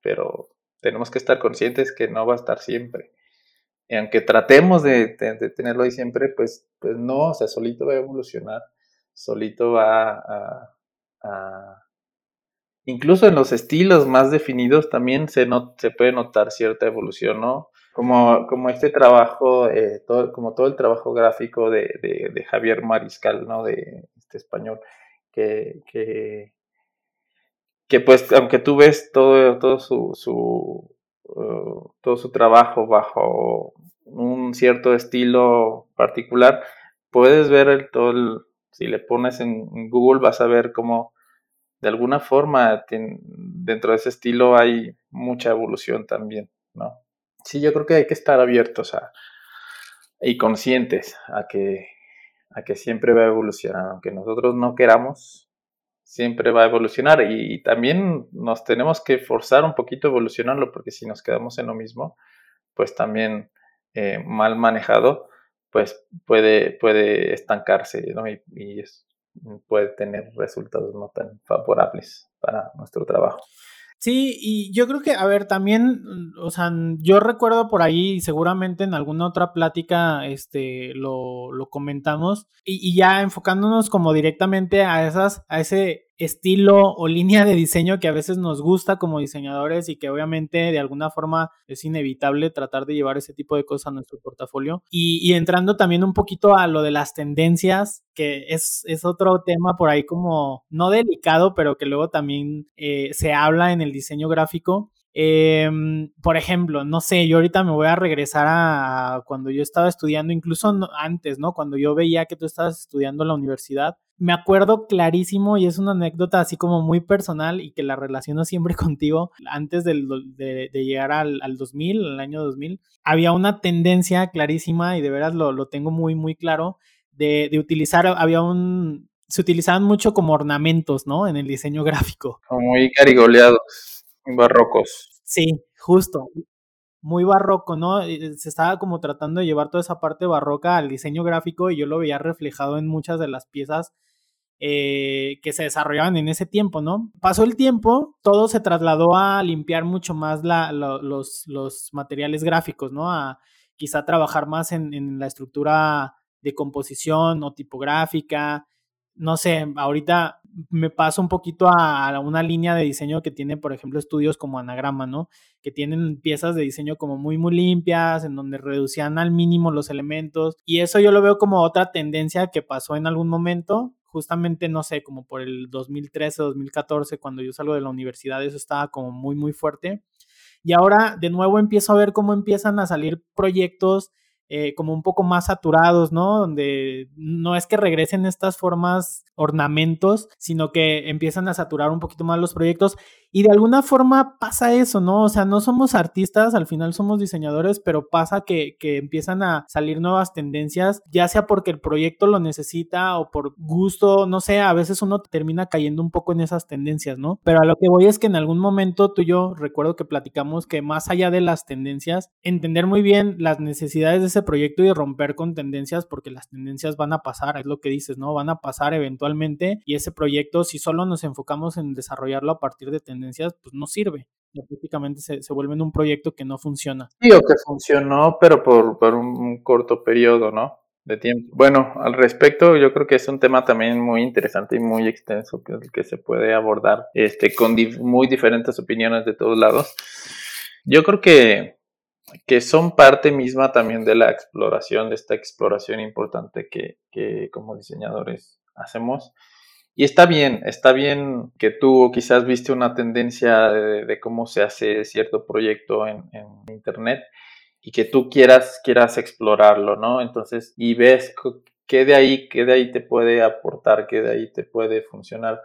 pero tenemos que estar conscientes que no va a estar siempre. Y aunque tratemos de, tenerlo ahí siempre, pues, pues no, o sea, solito va a evolucionar, solito va a, incluso en los estilos más definidos también se, se puede notar cierta evolución, ¿no? Como, como este trabajo, eh, como todo el trabajo gráfico de, Javier Mariscal, ¿no? De este español, que, que, que pues aunque tú ves todo, todo su, su uh, todo su trabajo bajo un cierto estilo particular, puedes ver el, todo el, si le pones en, Google vas a ver cómo de alguna forma dentro de ese estilo hay mucha evolución también, ¿no? Sí, yo creo que hay que estar abiertos a, y conscientes a que, a que siempre va a evolucionar, aunque nosotros no queramos, siempre va a evolucionar y, también nos tenemos que forzar un poquito a evolucionarlo porque si nos quedamos en lo mismo, pues también eh, mal manejado, pues puede, puede estancarse ¿no? y, puede tener resultados no tan favorables para nuestro trabajo. Sí, y yo creo que, a ver, también, o sea, yo recuerdo por ahí, seguramente en alguna otra plática, este, lo, lo comentamos, y, y, ya enfocándonos como directamente a esas, a ese estilo o línea de diseño que a veces nos gusta como diseñadores y que obviamente de alguna forma es inevitable tratar de llevar ese tipo de cosas a nuestro portafolio. Y, entrando también un poquito a lo de las tendencias, que es, es otro tema por ahí como no delicado, pero que luego también eh, se habla en el diseño gráfico. Em, por ejemplo, no sé, yo ahorita me voy a regresar a cuando yo estaba estudiando, incluso antes, ¿no? Cuando yo veía que tú estabas estudiando en la universidad, me acuerdo clarísimo y es una anécdota así como muy personal y que la relaciono siempre *laughs* contigo. Antes de, llegar al, 2000, al año 2000, había una tendencia clarísima y de veras lo, tengo muy, muy claro de, utilizar, había un, se utilizaban mucho como ornamentos, ¿no? En el diseño gráfico. muy carigoleados barrocos. Sí, justo. Muy barroco, ¿no? Se estaba como tratando de llevar toda esa parte barroca al diseño gráfico y yo lo veía reflejado en muchas de las piezas eh, que se desarrollaban en ese tiempo, ¿no? Pasó el tiempo, todo se trasladó a limpiar mucho más los, los, materiales gráficos, ¿no? A quizá trabajar más en, en la estructura de composición o tipográfica, no sé, ahorita me paso un poquito a, una línea de diseño que tiene, por ejemplo, estudios como Anagrama, ¿no? Que tienen piezas de diseño como muy, muy limpias, en donde reducían al mínimo los elementos. Y eso yo lo veo como otra tendencia que pasó en algún momento, justamente, no sé, como por el 2013, 2014, cuando yo salgo de la universidad, eso estaba como muy, muy fuerte. Y ahora de nuevo empiezo a ver cómo empiezan a salir proyectos eh, como un poco más saturados, ¿no? Donde no es que regresen estas formas ornamentos, sino que empiezan a saturar un poquito más los proyectos y de alguna forma pasa eso, ¿no? O sea, no somos artistas, al final somos diseñadores, pero pasa que, que empiezan a salir nuevas tendencias, ya sea porque el proyecto lo necesita o por gusto, no sé, a veces uno termina cayendo un poco en esas tendencias, ¿no? Pero a lo que voy es que en algún momento tú y yo recuerdo que platicamos que más allá de las tendencias, entender muy bien las necesidades de ese proyecto y romper con tendencias, porque las tendencias van a pasar, es lo que dices, ¿no? Van a pasar eventualmente y ese proyecto, si solo nos enfocamos en desarrollarlo a partir de tendencias, pues no sirve. prácticamente se, se vuelve un proyecto que no funciona. Sí, o que funcionó, pero por, por un corto periodo, ¿no? de tiempo. Bueno, al respecto, yo creo que es un tema también muy interesante y muy extenso que, que se puede abordar este, con muy diferentes opiniones de todos lados. Yo creo que, que son parte misma también de la exploración, de esta exploración importante que, que como diseñadores hacemos. Y está bien, está bien que tú quizás viste una tendencia de, cómo se hace cierto proyecto en, Internet y que tú quieras, quieras explorarlo, ¿no? Entonces, y ves qué de ahí, qué de ahí te puede aportar, qué de ahí te puede funcionar.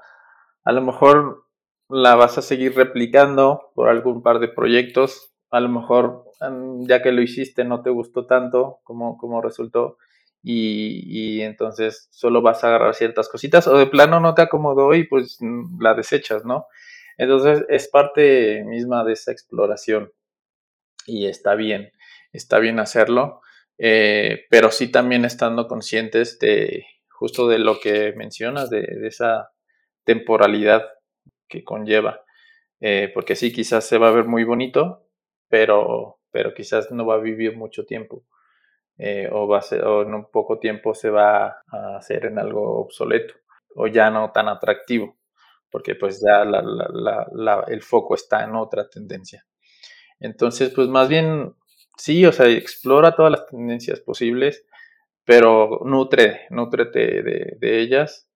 A lo mejor la vas a seguir replicando por algún par de proyectos. A lo mejor, mm, ya que lo hiciste, no te gustó tanto como, como resultó y, entonces solo vas a agarrar ciertas cositas o de plano no te acomodó y pues la desechas, ¿no? Entonces es parte misma de esa exploración y está bien, está bien hacerlo, eh, pero sí también estando conscientes de justo de lo que mencionas, de, esa temporalidad que conlleva, eh, porque sí, quizás se va a ver muy bonito, pero, pero quizás no va a vivir mucho tiempo. Eh, o, va a ser, o en un poco tiempo se va a hacer en algo obsoleto o ya no tan atractivo, porque pues ya el foco está en otra tendencia. Entonces, pues más bien, sí, o sea, explora todas las tendencias posibles, pero nutre, nutrete de, ellas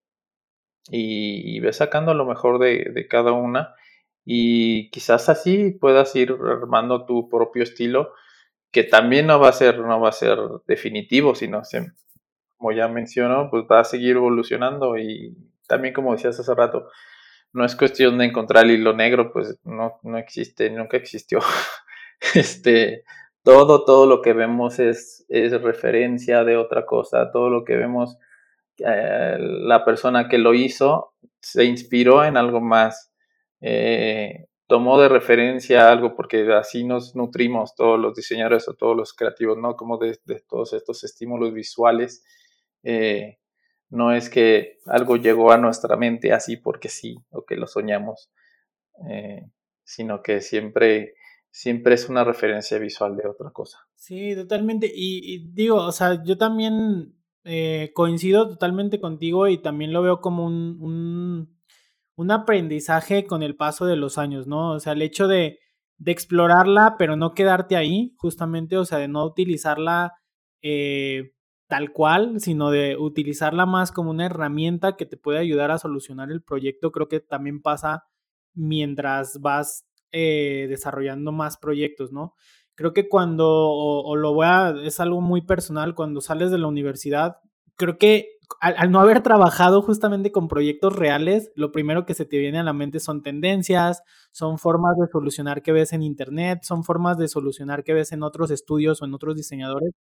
y, ve sacando lo mejor de, cada una y quizás así puedas ir armando tu propio estilo que también no va a ser no va a ser definitivo sino como ya mencionó pues va a seguir evolucionando y también como decías hace rato no es cuestión de encontrar el hilo negro, pues no, no existe, nunca existió. *laughs* este, todo, todo lo que vemos es, es referencia de otra cosa, todo lo que vemos, eh, la persona que lo hizo se inspiró en algo más, eh, tomó de referencia algo, porque así nos nutrimos todos los diseñadores o todos los creativos, ¿no? Como de, todos estos estímulos visuales. Eh, no es que algo llegó a nuestra mente así porque sí, o que lo soñamos, eh, sino que siempre, siempre es una referencia visual de otra cosa. Sí, totalmente. Y, digo, o sea, yo también eh, coincido totalmente contigo y también lo veo como un, un, un, aprendizaje con el paso de los años, ¿no? O sea, el hecho de, explorarla, pero no quedarte ahí, justamente, o sea, de no utilizarla eh, tal cual, sino de utilizarla más como una herramienta que te puede ayudar a solucionar el proyecto. Creo que también pasa mientras vas eh, desarrollando más proyectos, ¿no? Creo que cuando, o, lo voy a, es algo muy personal, cuando sales de la universidad, creo que al, no haber trabajado justamente con proyectos reales, lo primero que se te viene a la mente son tendencias, son formas de solucionar que ves en internet, son formas de solucionar que ves en otros estudios o en otros diseñadores.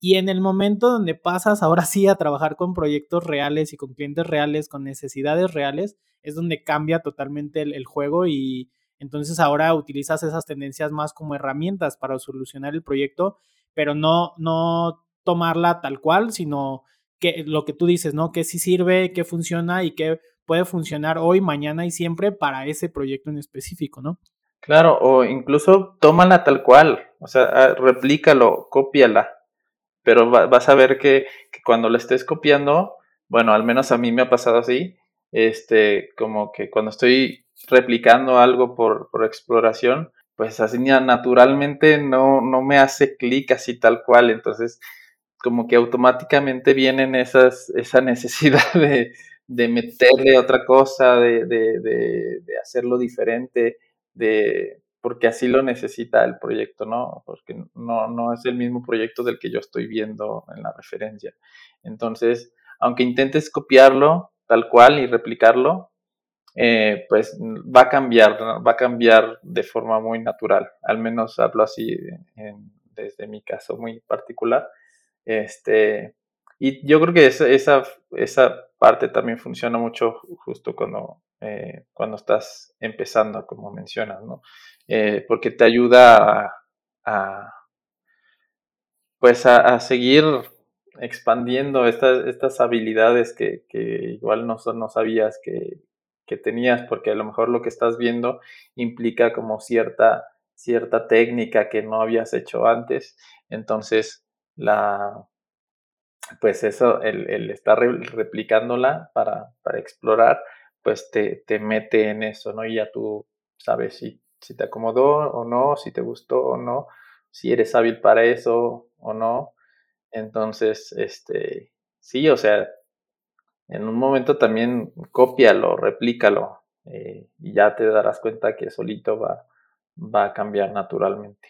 Y en el momento donde pasas ahora sí a trabajar con proyectos reales y con clientes reales, con necesidades reales, es donde cambia totalmente el, juego y entonces ahora utilizas esas tendencias más como herramientas para solucionar el proyecto, pero no, no tomarla tal cual, sino que lo que tú dices, ¿no? Que sí sirve, que funciona y que puede funcionar hoy, mañana y siempre para ese proyecto en específico, ¿no? Claro, o incluso tómala tal cual, o sea, ah, replícalo, cópiala, pero vas a ver que, cuando lo estés copiando, bueno, al menos a mí me ha pasado así, este, como que cuando estoy replicando algo por, por exploración, pues así naturalmente no, no me hace clic así tal cual, entonces como que automáticamente vienen esas, esa necesidad *laughs* de, de meterle otra cosa, de, de, hacerlo diferente, de, porque así lo necesita el proyecto, ¿no? Porque no, no es el mismo proyecto del que yo estoy viendo en la referencia. Entonces, aunque intentes copiarlo tal cual y replicarlo, eh, pues va a cambiar, va a cambiar de forma muy natural. Al menos hablo así desde mi caso muy particular. Este, y yo creo que esa, esa, esa parte también funciona mucho justo cuando, eh, cuando estás empezando, como mencionas, ¿no? Eh, porque te ayuda a, pues a, seguir expandiendo estas, estas habilidades que, igual no, no sabías que, que, tenías, porque a lo mejor lo que estás viendo implica como cierta, cierta técnica que no habías hecho antes. Entonces, la, pues eso, el, el estar replicándola para, para explorar, pues te, te, mete en eso, ¿no? Y ya tú sabes si si te acomodó o no, si te gustó o no, si eres hábil para eso o no. Entonces, este, sí, o sea, en un momento también cópialo, replícalo eh, y ya te darás cuenta que solito va, va a cambiar naturalmente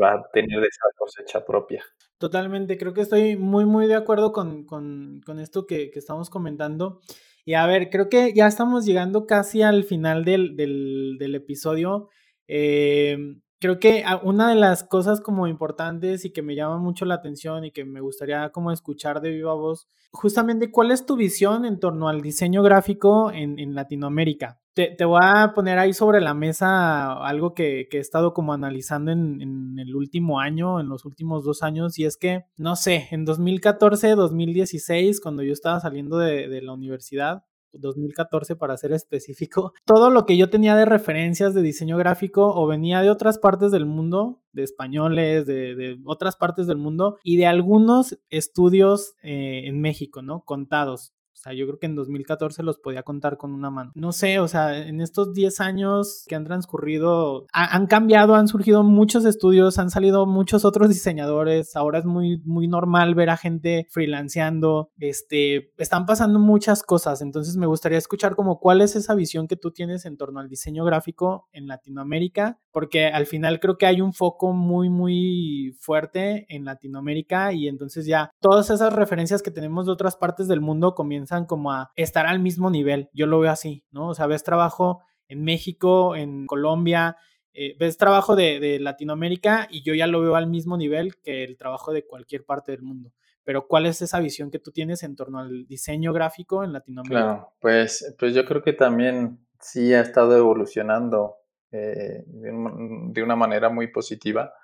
va a tener esa cosecha propia. Totalmente, creo que estoy muy, muy de acuerdo con, con, con esto que, que, estamos comentando. Y a ver, creo que ya estamos llegando casi al final del, del, del episodio. Eh, creo que ah, una de las cosas como importantes y que me llama mucho la atención y que me gustaría como escuchar de viva voz, justamente cuál es tu visión en torno al diseño gráfico en, Latinoamérica. Te, voy a poner ahí sobre la mesa algo que, he estado como analizando en, el último año, en los últimos dos años, y es que, no sé, en 2014, 2016, cuando yo estaba saliendo de la universidad, 2014 para ser específico, *laughs* todo lo que yo tenía de referencias de diseño gráfico o venía de otras partes del mundo, de españoles, de, de otras partes del mundo y de algunos estudios eh, en México, ¿no? Contados. Sea, yo creo que en 2014 los podía contar con una mano. No sé, o sea, en estos 10 años que han transcurrido, ha, han cambiado, han surgido muchos estudios, han salido muchos otros *laughs* diseñadores. Ahora es muy, muy normal ver a gente freelanceando. Este, están pasando muchas cosas. Entonces me gustaría escuchar como cuál es esa visión que tú tienes en torno al diseño gráfico en Latinoamérica, porque al final creo que hay un foco muy, muy fuerte en Latinoamérica y entonces ya todas esas referencias que tenemos de otras partes del mundo comienzan como a estar al mismo nivel. Yo lo veo así, ¿no? O sea, ves trabajo en México, en Colombia, eh, ves trabajo de, Latinoamérica y yo ya lo veo al mismo nivel que el trabajo de cualquier parte del mundo. Pero ¿cuál es esa visión que tú tienes en torno al diseño gráfico en Latinoamérica? Claro, pues, pues yo creo que también sí ha estado evolucionando eh, de, un, de, una manera muy positiva.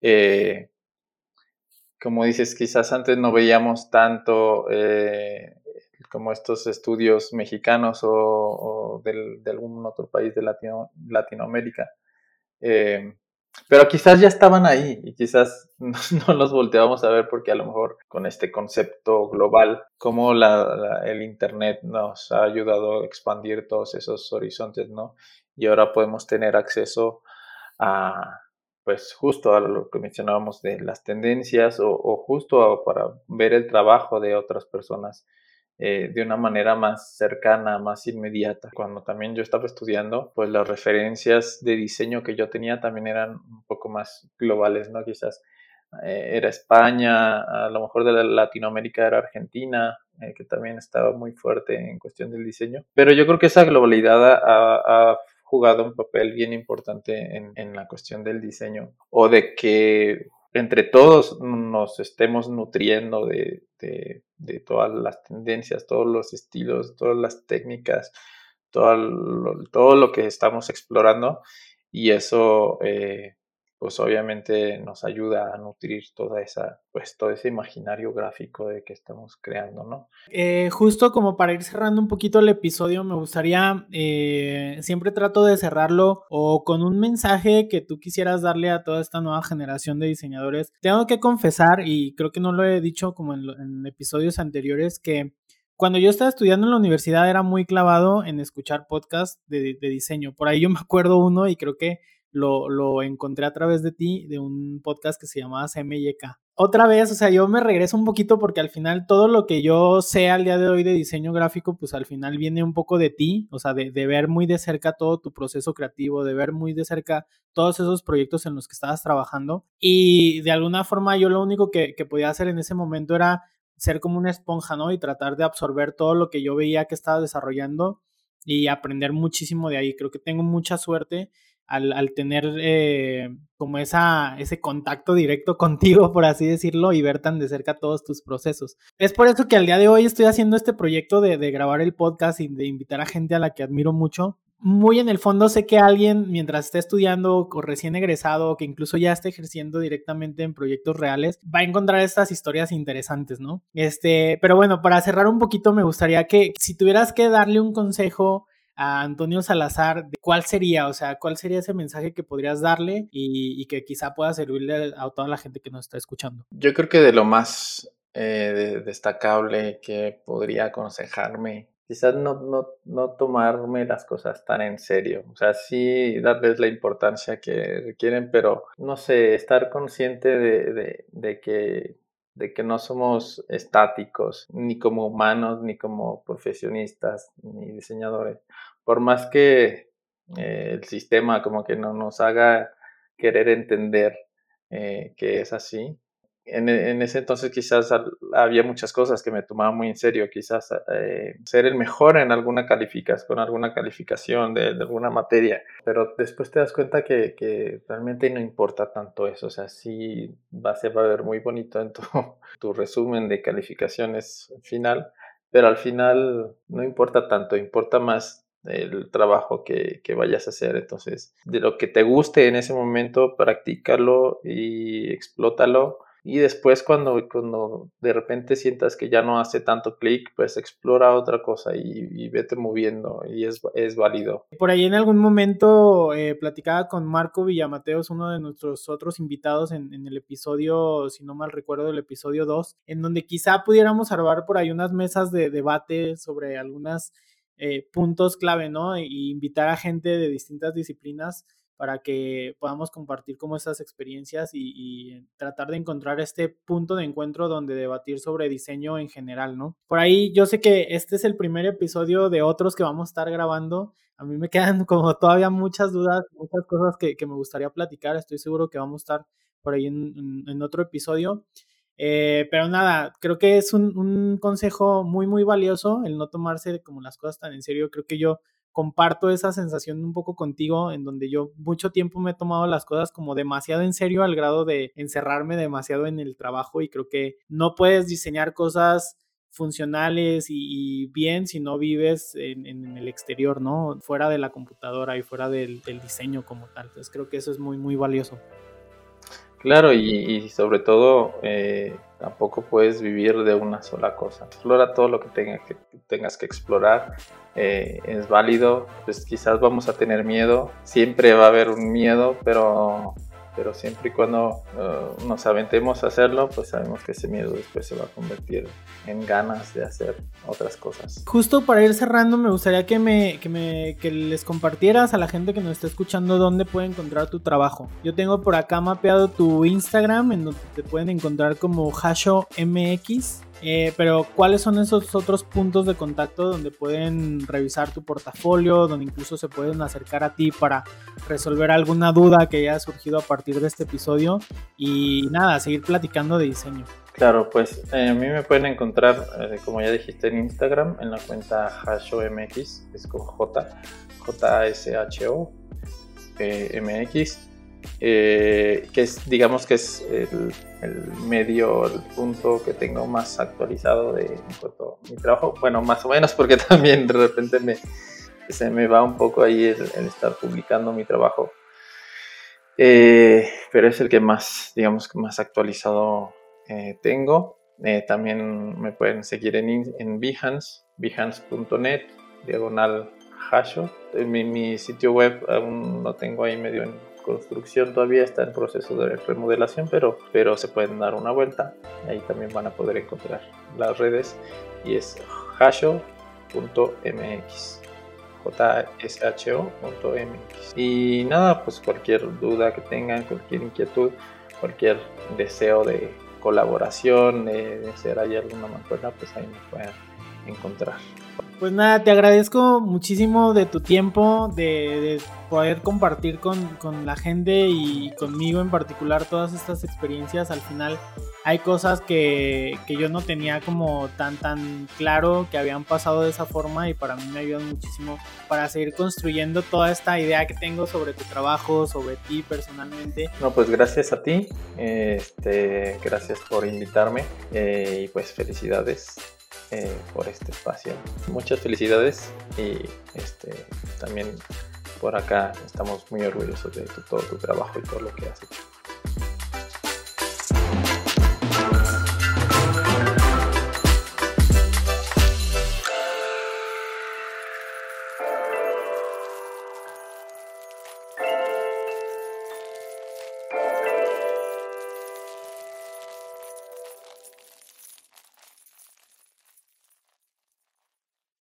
Eh, como dices, quizás antes no veíamos tanto como estos estudios mexicanos o, del, de algún otro país de Latino, Latinoamérica. Eh, pero quizás ya estaban ahí y quizás *laughs* no, no, los volteábamos a ver porque a lo mejor con este concepto global, como la, el Internet nos ha ayudado a expandir todos esos horizontes, ¿no? Y ahora podemos tener acceso a, pues justo a lo que mencionábamos de las tendencias o, justo para ver el trabajo de otras personas eh, de una manera más cercana, más inmediata. Cuando también yo estaba estudiando, pues las referencias de diseño que yo tenía también eran un poco más globales, ¿no? Quizás eh, era España, a lo mejor de la Latinoamérica era Argentina, eh, que también estaba muy fuerte en cuestión del diseño. Pero yo creo que esa globalidad ha, ha jugado un papel bien importante en, en la cuestión del diseño o de que entre todos nos estemos nutriendo de, de, todas las tendencias, todos los estilos, todas las técnicas, todo lo, todo lo que estamos explorando. Y eso eh, pues obviamente nos ayuda a nutrir toda esa, pues todo ese imaginario gráfico de que estamos creando, ¿no? Eh, justo como para ir cerrando un poquito el episodio, me gustaría, eh, siempre trato de cerrarlo o con un mensaje que tú quisieras darle a toda esta nueva generación de diseñadores. Tengo que confesar, y creo que no lo he dicho como en, episodios anteriores, que cuando yo estaba estudiando en la universidad era muy clavado en escuchar podcasts de, de diseño. Por ahí yo me acuerdo uno y creo que lo, lo, encontré a través de ti, de un podcast que se llamaba CMYK. Otra vez, o sea, yo me regreso un poquito porque al final todo lo que yo sé al día de hoy de diseño gráfico, pues al final viene un poco de ti, o sea, de, de ver muy de cerca todo tu proceso creativo, de ver muy de cerca todos esos proyectos en los que estabas trabajando. Y de alguna forma yo lo único que, que podía hacer en ese momento era ser como una esponja, ¿no? Y tratar de absorber todo lo que yo veía que estaba desarrollando y aprender muchísimo de ahí. Creo que tengo mucha suerte al, tener eh, como esa, ese contacto directo *laughs* contigo, por así decirlo, y ver tan de cerca todos tus procesos. Es por eso que al día de hoy estoy haciendo este proyecto de, de grabar el podcast y de invitar a gente a la que admiro mucho. Muy en el fondo sé que alguien, mientras esté estudiando o recién egresado, o que incluso ya esté ejerciendo directamente en proyectos reales, va a encontrar estas historias interesantes, ¿no? Este, pero bueno, para cerrar un poquito, me gustaría que si tuvieras que darle un consejo a Antonio Salazar, ¿cuál sería? O sea, ¿cuál sería ese mensaje que podrías darle y, que quizá pueda servirle a toda la gente que nos está escuchando? Yo creo que de lo más eh, de, destacable que podría aconsejarme, quizás no, no, no tomarme las cosas tan en serio. O sea, sí darles la importancia que requieren, pero no sé, estar consciente de, de que de que no somos estáticos, ni como humanos, ni como profesionistas, ni diseñadores. Por más que eh, el sistema como que no nos haga querer entender eh, que es así, en, ese entonces quizás había muchas cosas que me tomaban muy en serio, quizás eh, ser el mejor en alguna calificación, con alguna calificación de, alguna materia, pero después te das cuenta que, que, realmente no importa tanto eso, o sea, sí va, se va a ver muy bonito en tu, *laughs* tu resumen de calificaciones final, pero al final no importa tanto, importa más el trabajo que, que, vayas a hacer. Entonces, de lo que te guste en ese momento, practícalo y explótalo y después cuando, cuando de repente sientas que ya no hace tanto clic, pues explora otra cosa y, vete moviendo y es, es, válido. Por ahí en algún momento eh, platicaba con Marco Villamateos, uno de nuestros otros invitados en, en, el episodio, si no mal recuerdo, el episodio 2, en donde quizá pudiéramos armar por ahí unas mesas de debate sobre algunos eh, puntos clave, ¿no? Y invitar a gente de distintas disciplinas para que podamos compartir como esas experiencias y, tratar de encontrar este punto de encuentro donde debatir sobre diseño en general, ¿no? Por ahí yo sé que este es el primer episodio de otros que vamos a estar grabando. A mí me quedan *laughs* como todavía muchas dudas, muchas cosas que, me gustaría platicar. Estoy seguro que vamos a estar por ahí en, otro episodio. Eh, pero nada, creo que es un, un consejo muy, muy valioso el no tomarse como las cosas tan en serio. Creo que yo comparto esa sensación un poco contigo, en donde yo mucho tiempo me he tomado las cosas como demasiado en serio al grado de encerrarme demasiado en el trabajo y creo que no puedes diseñar cosas funcionales y, bien si no vives en, el exterior, ¿no? Fuera de la computadora y fuera del, diseño como tal. Entonces creo que eso es muy, muy valioso. Claro, y, sobre todo eh, tampoco puedes vivir de una sola cosa. Explora todo lo que, que tengas que explorar. Eh, es válido, pues quizás vamos a tener miedo, siempre va a haber un miedo, pero pero siempre y cuando uh, nos aventemos a hacerlo, pues sabemos que ese miedo después se va a convertir en ganas de hacer otras cosas. Justo para ir cerrando, me gustaría que, me, que, me, que les compartieras a la gente que nos está escuchando dónde puede encontrar tu trabajo. Yo tengo por acá mapeado tu Instagram, en donde te pueden encontrar como HashoMX. Eh, pero ¿cuáles son esos otros puntos de contacto donde pueden revisar tu portafolio, donde incluso se pueden acercar a ti para resolver alguna duda que haya surgido a partir de este episodio? Y nada, seguir platicando de diseño. Claro, pues eh, a mí me pueden encontrar, eh, como ya dijiste, en Instagram, en la cuenta HashoMX, es con J, J-S-H-O, MX. Eh, que es, digamos que es el, medio, el punto que tengo más actualizado de mi trabajo. Bueno, más o menos porque *laughs* también de repente se me va un poco ahí el, estar publicando mi trabajo. Eh, pero es el que más, digamos más actualizado eh, tengo. también me pueden seguir en, en Behance, behance.net, diagonal hasho. Mi, mi sitio web aún lo tengo ahí medio en construcción todavía está en proceso de remodelación, pero, pero se pueden dar una vuelta. Ahí también van a poder encontrar las redes y es hasho.mx jsho.mx y nada pues cualquier duda que tengan cualquier inquietud cualquier deseo de colaboración de, hacer ahí alguna mancuerna pues ahí me pueden encontrar pues nada, te agradezco muchísimo de tu tiempo, de, poder compartir con, la gente y conmigo en particular todas estas experiencias. Al final hay cosas que, yo no tenía como tan tan claro que habían pasado de esa forma y para mí me ayudan muchísimo para seguir construyendo toda esta idea que tengo sobre tu trabajo, sobre ti personalmente. No, pues gracias a ti, este, gracias por invitarme eh, y pues felicidades eh, por este espacio. Muchas felicidades y este, también por acá estamos muy orgullosos de todo tu trabajo y todo lo que has hecho.